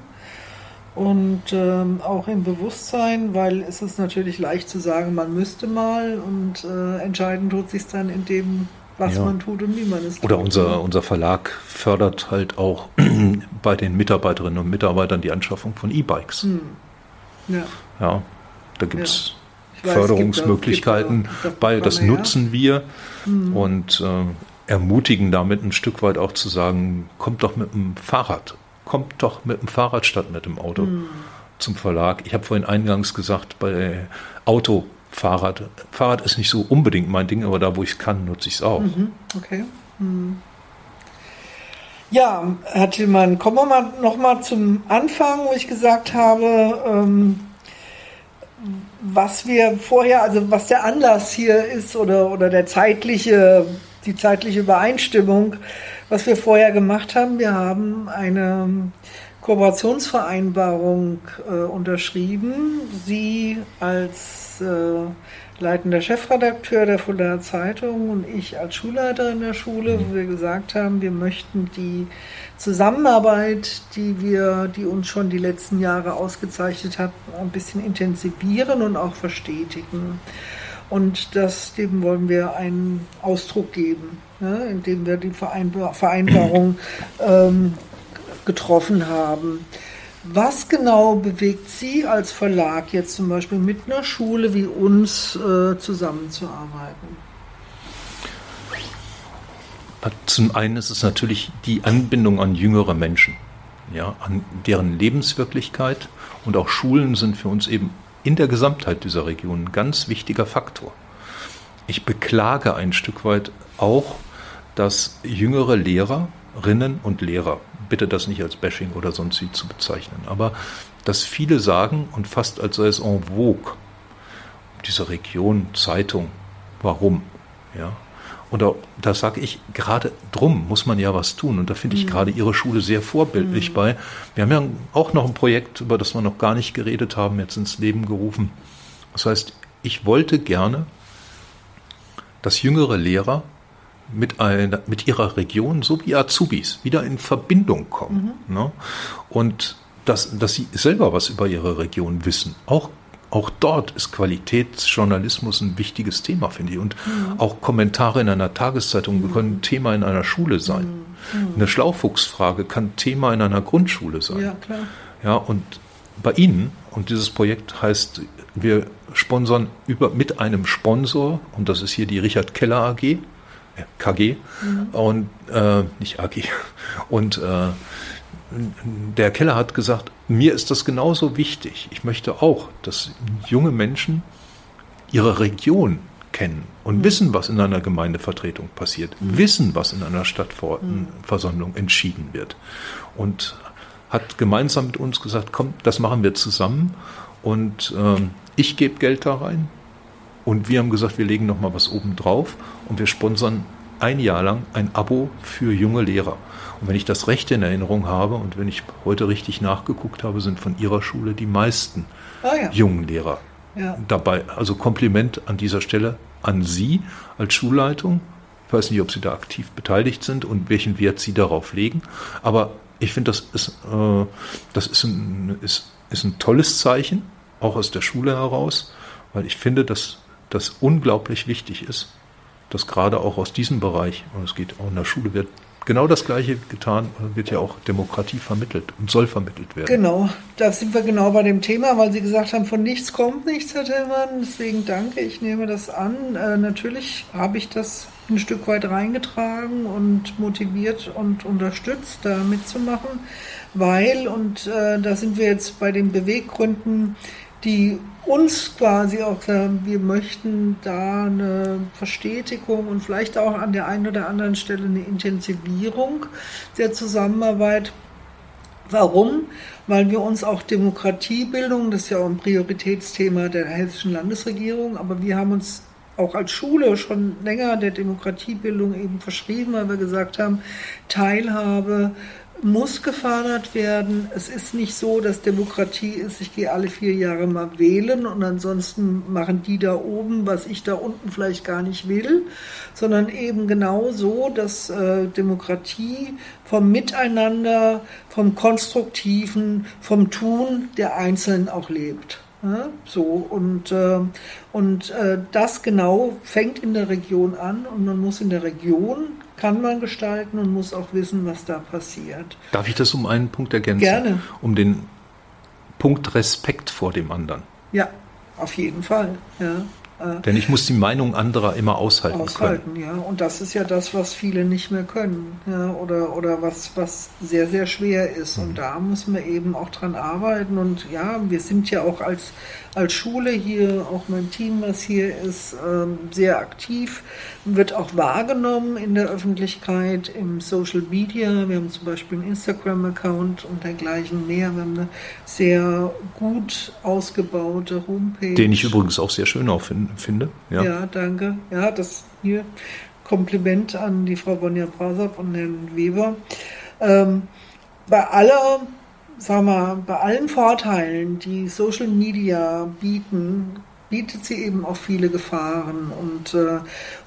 und ähm, auch im Bewusstsein, weil es ist natürlich leicht zu sagen, man müsste mal und äh, entscheiden tut sich dann in dem, was ja. man tut und wie man es tut. Oder unser, unser Verlag fördert halt auch bei den Mitarbeiterinnen und Mitarbeitern die Anschaffung von E-Bikes. Hm. Ja. ja, da gibt es ja. Förderungsmöglichkeiten bei, das nutzen wir hm. und äh, ermutigen damit ein Stück weit auch zu sagen, kommt doch mit dem Fahrrad kommt doch mit dem Fahrrad statt mit dem Auto mhm. zum Verlag. Ich habe vorhin eingangs gesagt, bei Auto, Fahrrad. Fahrrad ist nicht so unbedingt mein Ding, aber da, wo ich es kann, nutze ich es auch. Mhm. Okay. Mhm. Ja, Herr Tillmann, kommen wir mal noch mal zum Anfang, wo ich gesagt habe, ähm, was wir vorher, also was der Anlass hier ist oder, oder der zeitliche, die zeitliche Übereinstimmung was wir vorher gemacht haben, wir haben eine Kooperationsvereinbarung äh, unterschrieben. Sie als äh, leitender Chefredakteur der Fuldaer Zeitung und ich als Schulleiterin der Schule, wo wir gesagt haben, wir möchten die Zusammenarbeit, die wir, die uns schon die letzten Jahre ausgezeichnet hat, ein bisschen intensivieren und auch verstetigen. Und das, dem wollen wir einen Ausdruck geben, ne, indem wir die Vereinbar Vereinbarung ähm, getroffen haben. Was genau bewegt Sie als Verlag jetzt zum Beispiel mit einer Schule wie uns äh, zusammenzuarbeiten? Zum einen ist es natürlich die Anbindung an jüngere Menschen, ja, an deren Lebenswirklichkeit und auch Schulen sind für uns eben in der Gesamtheit dieser Region ein ganz wichtiger Faktor. Ich beklage ein Stück weit auch, dass jüngere Lehrerinnen und Lehrer bitte das nicht als Bashing oder sonst wie zu bezeichnen. Aber dass viele sagen und fast als sei es en vogue, diese Region, Zeitung, warum? Ja. Oder da sage ich, gerade drum muss man ja was tun. Und da finde ich mhm. gerade Ihre Schule sehr vorbildlich mhm. bei. Wir haben ja auch noch ein Projekt, über das wir noch gar nicht geredet haben, jetzt ins Leben gerufen. Das heißt, ich wollte gerne, dass jüngere Lehrer mit, einer, mit ihrer Region so wie Azubis wieder in Verbindung kommen. Mhm. Ne? Und dass, dass sie selber was über ihre Region wissen. Auch, auch dort ist Qualitätsjournalismus ein wichtiges Thema, finde ich. Und mhm. auch Kommentare in einer Tageszeitung mhm. können Thema in einer Schule sein. Mhm. Eine Schlaufuchsfrage kann Thema in einer Grundschule sein. Ja, klar. Ja, und bei Ihnen, und dieses Projekt heißt, wir sponsern über, mit einem Sponsor, und das ist hier die Richard Keller AG, KG mhm. und äh, nicht AG. Und äh, der Keller hat gesagt, mir ist das genauso wichtig. Ich möchte auch, dass junge Menschen ihre Region kennen und mhm. wissen, was in einer Gemeindevertretung passiert, mhm. wissen, was in einer Stadtversammlung mhm. entschieden wird. Und hat gemeinsam mit uns gesagt, komm, das machen wir zusammen und äh, ich gebe Geld da rein, und wir haben gesagt, wir legen noch mal was oben drauf und wir sponsern ein Jahr lang ein Abo für junge Lehrer. Und wenn ich das recht in Erinnerung habe und wenn ich heute richtig nachgeguckt habe, sind von Ihrer Schule die meisten ah, ja. jungen Lehrer ja. dabei. Also Kompliment an dieser Stelle an Sie als Schulleitung. Ich weiß nicht, ob Sie da aktiv beteiligt sind und welchen Wert Sie darauf legen. Aber ich finde, das, ist, äh, das ist, ein, ist, ist ein tolles Zeichen, auch aus der Schule heraus, weil ich finde, dass das unglaublich wichtig ist, dass gerade auch aus diesem Bereich, und es geht auch in der Schule, wird genau das Gleiche getan, wird ja auch Demokratie vermittelt und soll vermittelt werden. Genau, da sind wir genau bei dem Thema, weil Sie gesagt haben, von nichts kommt nichts, Herr Tillmann. Deswegen danke, ich nehme das an. Äh, natürlich habe ich das ein Stück weit reingetragen und motiviert und unterstützt, da mitzumachen, weil, und äh, da sind wir jetzt bei den Beweggründen, die uns quasi auch sagen, wir möchten da eine Verstetigung und vielleicht auch an der einen oder anderen Stelle eine Intensivierung der Zusammenarbeit. Warum? Weil wir uns auch Demokratiebildung, das ist ja auch ein Prioritätsthema der hessischen Landesregierung, aber wir haben uns auch als Schule schon länger der Demokratiebildung eben verschrieben, weil wir gesagt haben, Teilhabe, muss gefördert werden. Es ist nicht so, dass Demokratie ist, ich gehe alle vier Jahre mal wählen und ansonsten machen die da oben, was ich da unten vielleicht gar nicht will, sondern eben genau so, dass äh, Demokratie vom Miteinander, vom Konstruktiven, vom Tun der Einzelnen auch lebt. So und, äh, und äh, das genau fängt in der Region an und man muss in der Region kann man gestalten und muss auch wissen, was da passiert. Darf ich das um einen Punkt ergänzen? Gerne. Um den Punkt Respekt vor dem anderen. Ja, auf jeden Fall. Ja. Äh, Denn ich muss die Meinung anderer immer aushalten, aushalten können. ja. Und das ist ja das, was viele nicht mehr können. Ja, oder, oder was, was sehr, sehr schwer ist. Mhm. Und da müssen wir eben auch dran arbeiten. Und ja, wir sind ja auch als, als Schule hier, auch mein Team, was hier ist, ähm, sehr aktiv, wird auch wahrgenommen in der Öffentlichkeit, im Social Media. Wir haben zum Beispiel einen Instagram-Account und dergleichen mehr. Wir haben eine sehr gut ausgebaute Homepage. Den ich übrigens auch sehr schön auch finde. Ja, ja danke. Ja, das hier Kompliment an die Frau Bonja Brasab und Herrn Weber. Ähm, bei aller sag mal, bei allen Vorteilen, die Social Media bieten, bietet sie eben auch viele Gefahren. Und, äh,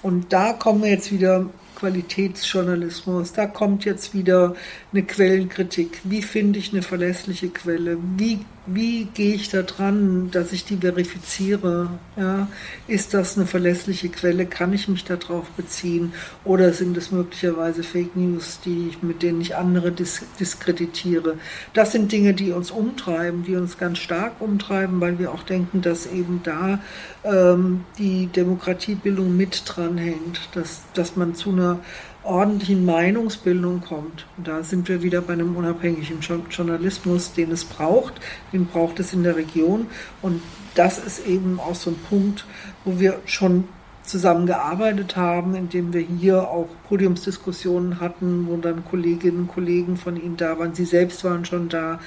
und da kommen wir jetzt wieder Qualitätsjournalismus, da kommt jetzt wieder eine Quellenkritik. Wie finde ich eine verlässliche Quelle? Wie wie gehe ich da dran, dass ich die verifiziere? Ja, ist das eine verlässliche Quelle? Kann ich mich darauf beziehen? Oder sind es möglicherweise Fake News, die ich, mit denen ich andere dis diskreditiere? Das sind Dinge, die uns umtreiben, die uns ganz stark umtreiben, weil wir auch denken, dass eben da ähm, die Demokratiebildung mit dranhängt, dass, dass man zu einer ordentlichen Meinungsbildung kommt. Und da sind wir wieder bei einem unabhängigen Journalismus, den es braucht. Den braucht es in der Region. Und das ist eben auch so ein Punkt, wo wir schon zusammengearbeitet haben, indem wir hier auch Podiumsdiskussionen hatten, wo dann Kolleginnen und Kollegen von Ihnen da waren. Sie selbst waren schon da.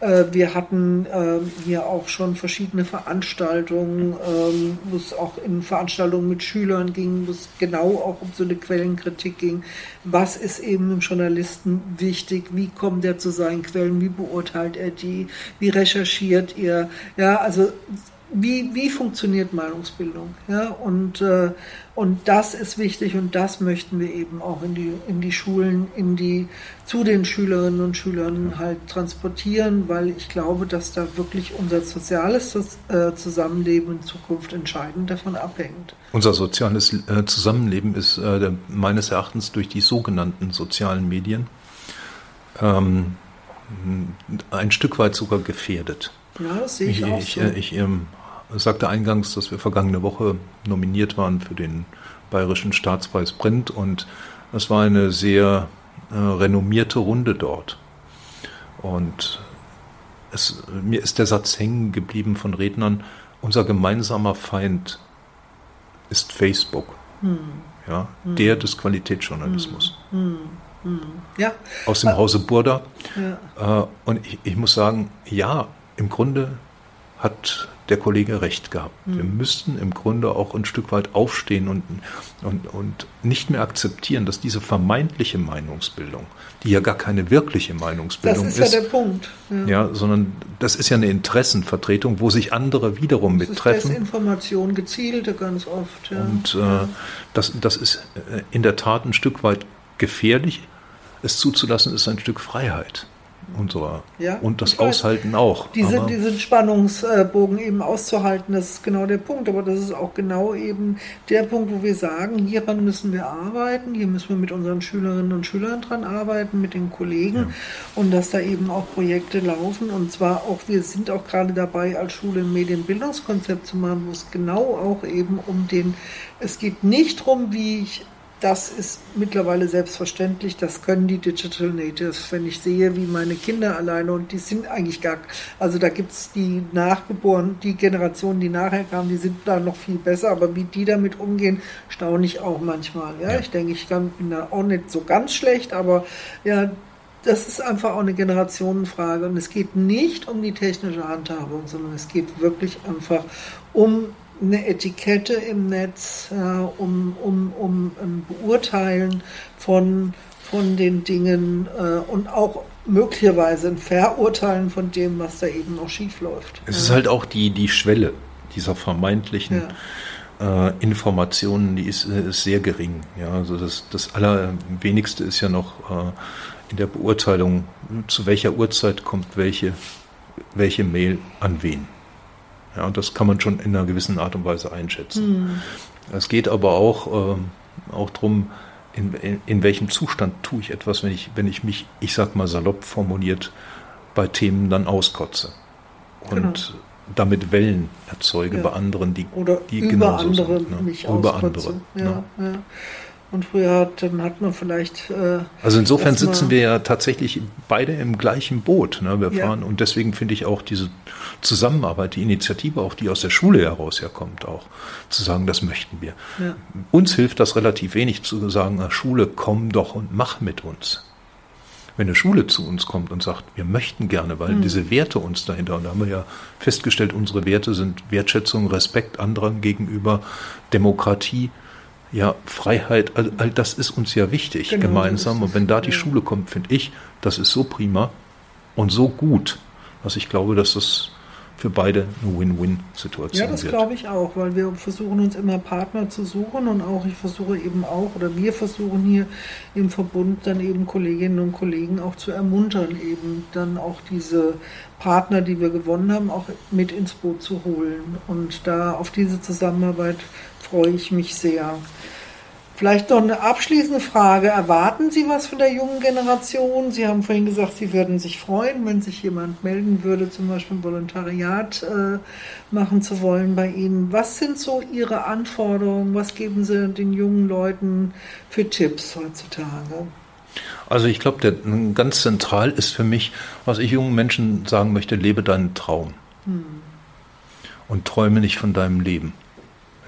Äh, wir hatten ähm, hier auch schon verschiedene Veranstaltungen, ähm, wo es auch in Veranstaltungen mit Schülern ging, wo es genau auch um so eine Quellenkritik ging. Was ist eben im Journalisten wichtig? Wie kommt er zu seinen Quellen? Wie beurteilt er die? Wie recherchiert er? Ja, also wie, wie funktioniert Meinungsbildung? Ja, und, äh, und das ist wichtig und das möchten wir eben auch in die, in die Schulen, in die, zu den Schülerinnen und Schülern halt transportieren, weil ich glaube, dass da wirklich unser soziales äh, Zusammenleben in Zukunft entscheidend davon abhängt. Unser soziales äh, Zusammenleben ist äh, meines Erachtens durch die sogenannten sozialen Medien ähm, ein Stück weit sogar gefährdet. Ja, das sehe ich, ich auch. Ich, so. ich ähm, sagte eingangs, dass wir vergangene Woche nominiert waren für den Bayerischen Staatspreis Print und es war eine sehr äh, renommierte Runde dort. Und es, mir ist der Satz hängen geblieben von Rednern, unser gemeinsamer Feind ist Facebook. Hm. Ja, hm. Der des Qualitätsjournalismus. Hm. hm. hm. Ja. Aus dem Hause Burda. Ja. Äh, und ich, ich muss sagen, ja, im Grunde hat der Kollege recht gehabt. Mhm. Wir müssten im Grunde auch ein Stück weit aufstehen und, und, und nicht mehr akzeptieren, dass diese vermeintliche Meinungsbildung, die ja gar keine wirkliche Meinungsbildung ist. Das ist ja der Punkt. Ja. ja. sondern das ist ja eine Interessenvertretung, wo sich andere wiederum das mittreffen. Ist Information gezielte ganz oft. Ja. Und äh, das, das ist äh, in der Tat ein Stück weit gefährlich. Es zuzulassen ist ein Stück Freiheit unserer ja, und das Aushalten auch. Diese, diesen Spannungsbogen eben auszuhalten, das ist genau der Punkt. Aber das ist auch genau eben der Punkt, wo wir sagen, hieran müssen wir arbeiten, hier müssen wir mit unseren Schülerinnen und Schülern dran arbeiten, mit den Kollegen ja. und dass da eben auch Projekte laufen. Und zwar auch, wir sind auch gerade dabei, als Schule ein Medienbildungskonzept zu machen, wo es genau auch eben um den, es geht nicht darum, wie ich das ist mittlerweile selbstverständlich. Das können die Digital Natives. Wenn ich sehe, wie meine Kinder alleine, und die sind eigentlich gar, also da gibt es die Nachgeborenen, die Generationen, die nachher kamen, die sind da noch viel besser, aber wie die damit umgehen, staune ich auch manchmal. Ja, ja. ich denke, ich kann, bin da auch nicht so ganz schlecht, aber ja, das ist einfach auch eine Generationenfrage. Und es geht nicht um die technische Handhabung, sondern es geht wirklich einfach um eine Etikette im Netz, äh, um, um, um ein Beurteilen von, von den Dingen äh, und auch möglicherweise ein Verurteilen von dem, was da eben noch schief läuft. Es ist halt auch die, die Schwelle dieser vermeintlichen ja. äh, Informationen, die ist, ist, sehr gering. Ja, also das, das Allerwenigste ist ja noch äh, in der Beurteilung, zu welcher Uhrzeit kommt welche, welche Mail an wen. Ja, und das kann man schon in einer gewissen Art und Weise einschätzen. Mhm. Es geht aber auch, ähm, auch darum, in, in, in, welchem Zustand tue ich etwas, wenn ich, wenn ich mich, ich sag mal salopp formuliert, bei Themen dann auskotze. Und genau. damit Wellen erzeuge ja. bei anderen, die, Oder die über andere sind, ne? mich Über andere. Ja, ne? ja. Und früher hat, hat man vielleicht. Äh, also insofern sitzen wir ja tatsächlich beide im gleichen Boot. Ne? Wir fahren ja. und deswegen finde ich auch diese Zusammenarbeit, die Initiative, auch die aus der Schule heraus herkommt, auch zu sagen, das möchten wir. Ja. Uns hilft das relativ wenig zu sagen, Schule, komm doch und mach mit uns. Wenn eine Schule zu uns kommt und sagt, wir möchten gerne, weil mhm. diese Werte uns dahinter, und da haben wir ja festgestellt, unsere Werte sind Wertschätzung, Respekt anderen gegenüber, Demokratie, ja, Freiheit, all, all das ist uns ja wichtig genau, gemeinsam. Und wenn da die. Schule kommt, finde ich, das ist so prima und so gut, dass ich glaube, dass das für beide eine Win-Win-Situation Ja, das wird. glaube ich auch, weil wir versuchen uns immer Partner zu suchen und auch ich versuche eben auch oder wir versuchen hier im Verbund dann eben Kolleginnen und Kollegen auch zu ermuntern, eben dann auch diese Partner, die wir gewonnen haben, auch mit ins Boot zu holen. Und da auf diese Zusammenarbeit freue ich mich sehr. Vielleicht noch eine abschließende Frage. Erwarten Sie was von der jungen Generation? Sie haben vorhin gesagt, Sie würden sich freuen, wenn sich jemand melden würde, zum Beispiel ein Volontariat äh, machen zu wollen bei Ihnen. Was sind so Ihre Anforderungen? Was geben Sie den jungen Leuten für Tipps heutzutage? Also ich glaube, ganz zentral ist für mich, was ich jungen Menschen sagen möchte, lebe deinen Traum. Hm. Und träume nicht von deinem Leben.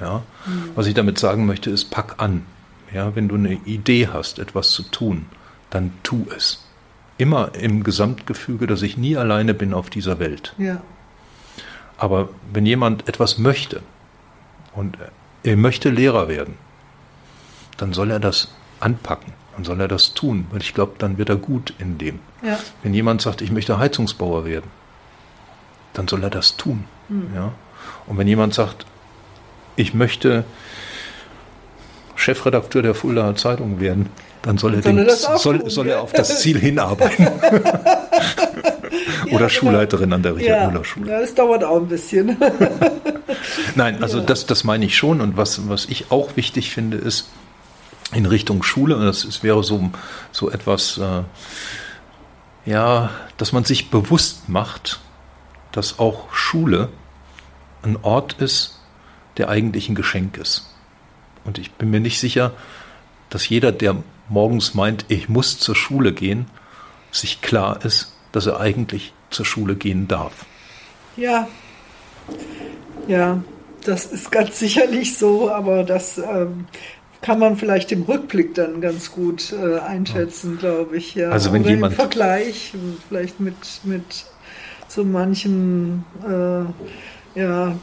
Ja? Hm. Was ich damit sagen möchte, ist, pack an. Ja, wenn du eine Idee hast, etwas zu tun, dann tu es. Immer im Gesamtgefüge, dass ich nie alleine bin auf dieser Welt. Ja. Aber wenn jemand etwas möchte und er möchte Lehrer werden, dann soll er das anpacken, dann soll er das tun, weil ich glaube, dann wird er gut in dem. Ja. Wenn jemand sagt, ich möchte Heizungsbauer werden, dann soll er das tun. Mhm. Ja? Und wenn jemand sagt, ich möchte Chefredakteur der Fuldaer Zeitung werden, dann soll er, soll, den, er soll, soll, er auf das Ziel hinarbeiten. Oder ja, Schulleiterin an der Richard-Müller-Schule. Ja, das dauert auch ein bisschen. Nein, also ja. das, das meine ich schon. Und was, was ich auch wichtig finde, ist in Richtung Schule, und das ist, wäre so, so etwas, äh, ja, dass man sich bewusst macht, dass auch Schule ein Ort ist, der eigentlich ein Geschenk ist. Und ich bin mir nicht sicher, dass jeder, der morgens meint, ich muss zur Schule gehen, sich klar ist, dass er eigentlich zur Schule gehen darf. Ja, ja, das ist ganz sicherlich so, aber das ähm, kann man vielleicht im Rückblick dann ganz gut äh, einschätzen, ja. glaube ich. Ja. Also wenn Oder jemand im Vergleich vielleicht mit mit so manchem äh, ja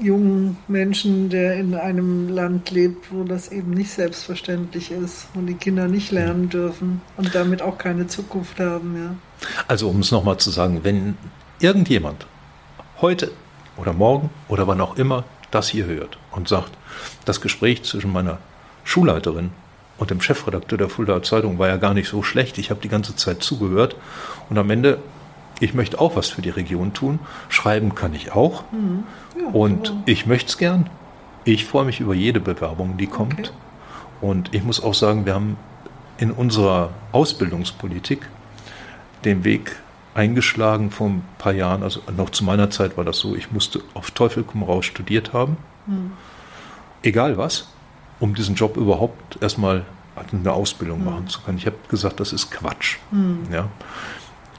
jungen Menschen, der in einem Land lebt, wo das eben nicht selbstverständlich ist und die Kinder nicht lernen dürfen und damit auch keine Zukunft haben. Ja. Also um es nochmal zu sagen, wenn irgendjemand heute oder morgen oder wann auch immer das hier hört und sagt, das Gespräch zwischen meiner Schulleiterin und dem Chefredakteur der Fuldaer Zeitung war ja gar nicht so schlecht, ich habe die ganze Zeit zugehört und am Ende ich möchte auch was für die Region tun. Schreiben kann ich auch. Mhm. Ja, und genau. ich möchte es gern. Ich freue mich über jede Bewerbung, die kommt. Okay. Und ich muss auch sagen, wir haben in unserer Ausbildungspolitik den Weg eingeschlagen vor ein paar Jahren. Also noch zu meiner Zeit war das so, ich musste auf Teufel komm raus studiert haben. Mhm. Egal was, um diesen Job überhaupt erstmal eine Ausbildung mhm. machen zu können. Ich habe gesagt, das ist Quatsch. Mhm. Ja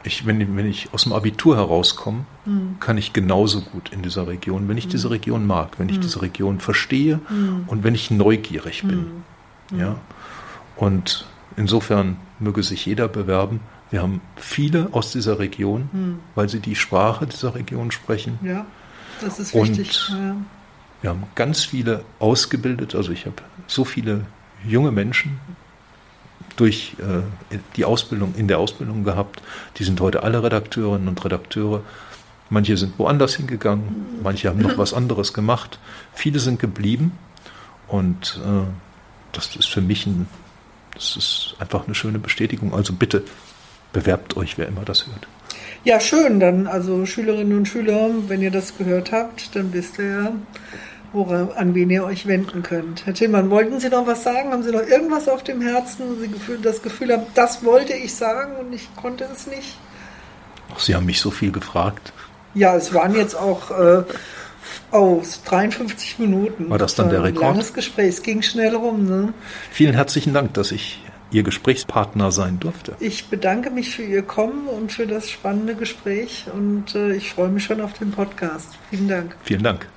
ich, wenn, wenn ich aus dem Abitur herauskomme, mhm. kann ich genauso gut in dieser Region, wenn ich mhm. diese Region mag, wenn ich mhm. diese Region verstehe mhm. und wenn ich neugierig bin. Mhm. Mhm. Ja? Und insofern möge sich jeder bewerben. Wir haben viele aus dieser Region, weil sie die Sprache dieser Region sprechen. Ja, das ist wichtig. Und ja. wir haben ganz viele ausgebildet, also ich habe so viele junge Menschen durch äh, die Ausbildung, in der Ausbildung gehabt. Die sind heute alle Redakteurinnen und Redakteure. Manche sind woanders hingegangen, manche haben noch was anderes gemacht. Viele sind geblieben und äh, das ist für mich ein, das ist einfach eine schöne Bestätigung. Also bitte bewerbt euch, wer immer das hört. Ja, schön. Dann also Schülerinnen und Schüler, wenn ihr das gehört habt, dann wisst ihr ja, woran, an wen ihr euch wenden könnt. Herr Tillmann, wollten Sie noch was sagen? Haben Sie noch irgendwas auf dem Herzen, wo Sie das Gefühl haben, das wollte ich sagen und ich konnte es nicht? Ach, Sie haben mich so viel gefragt. Ja, es waren jetzt auch äh, oh, 53 Minuten. War das dann der Rekord? Langes Gespräch, es ging schnell rum. Ne? Vielen herzlichen Dank, dass ich Ihr Gesprächspartner sein durfte. Ich bedanke mich für Ihr Kommen und für das spannende Gespräch und äh, ich freue mich schon auf den Podcast. Vielen Dank. Vielen Dank.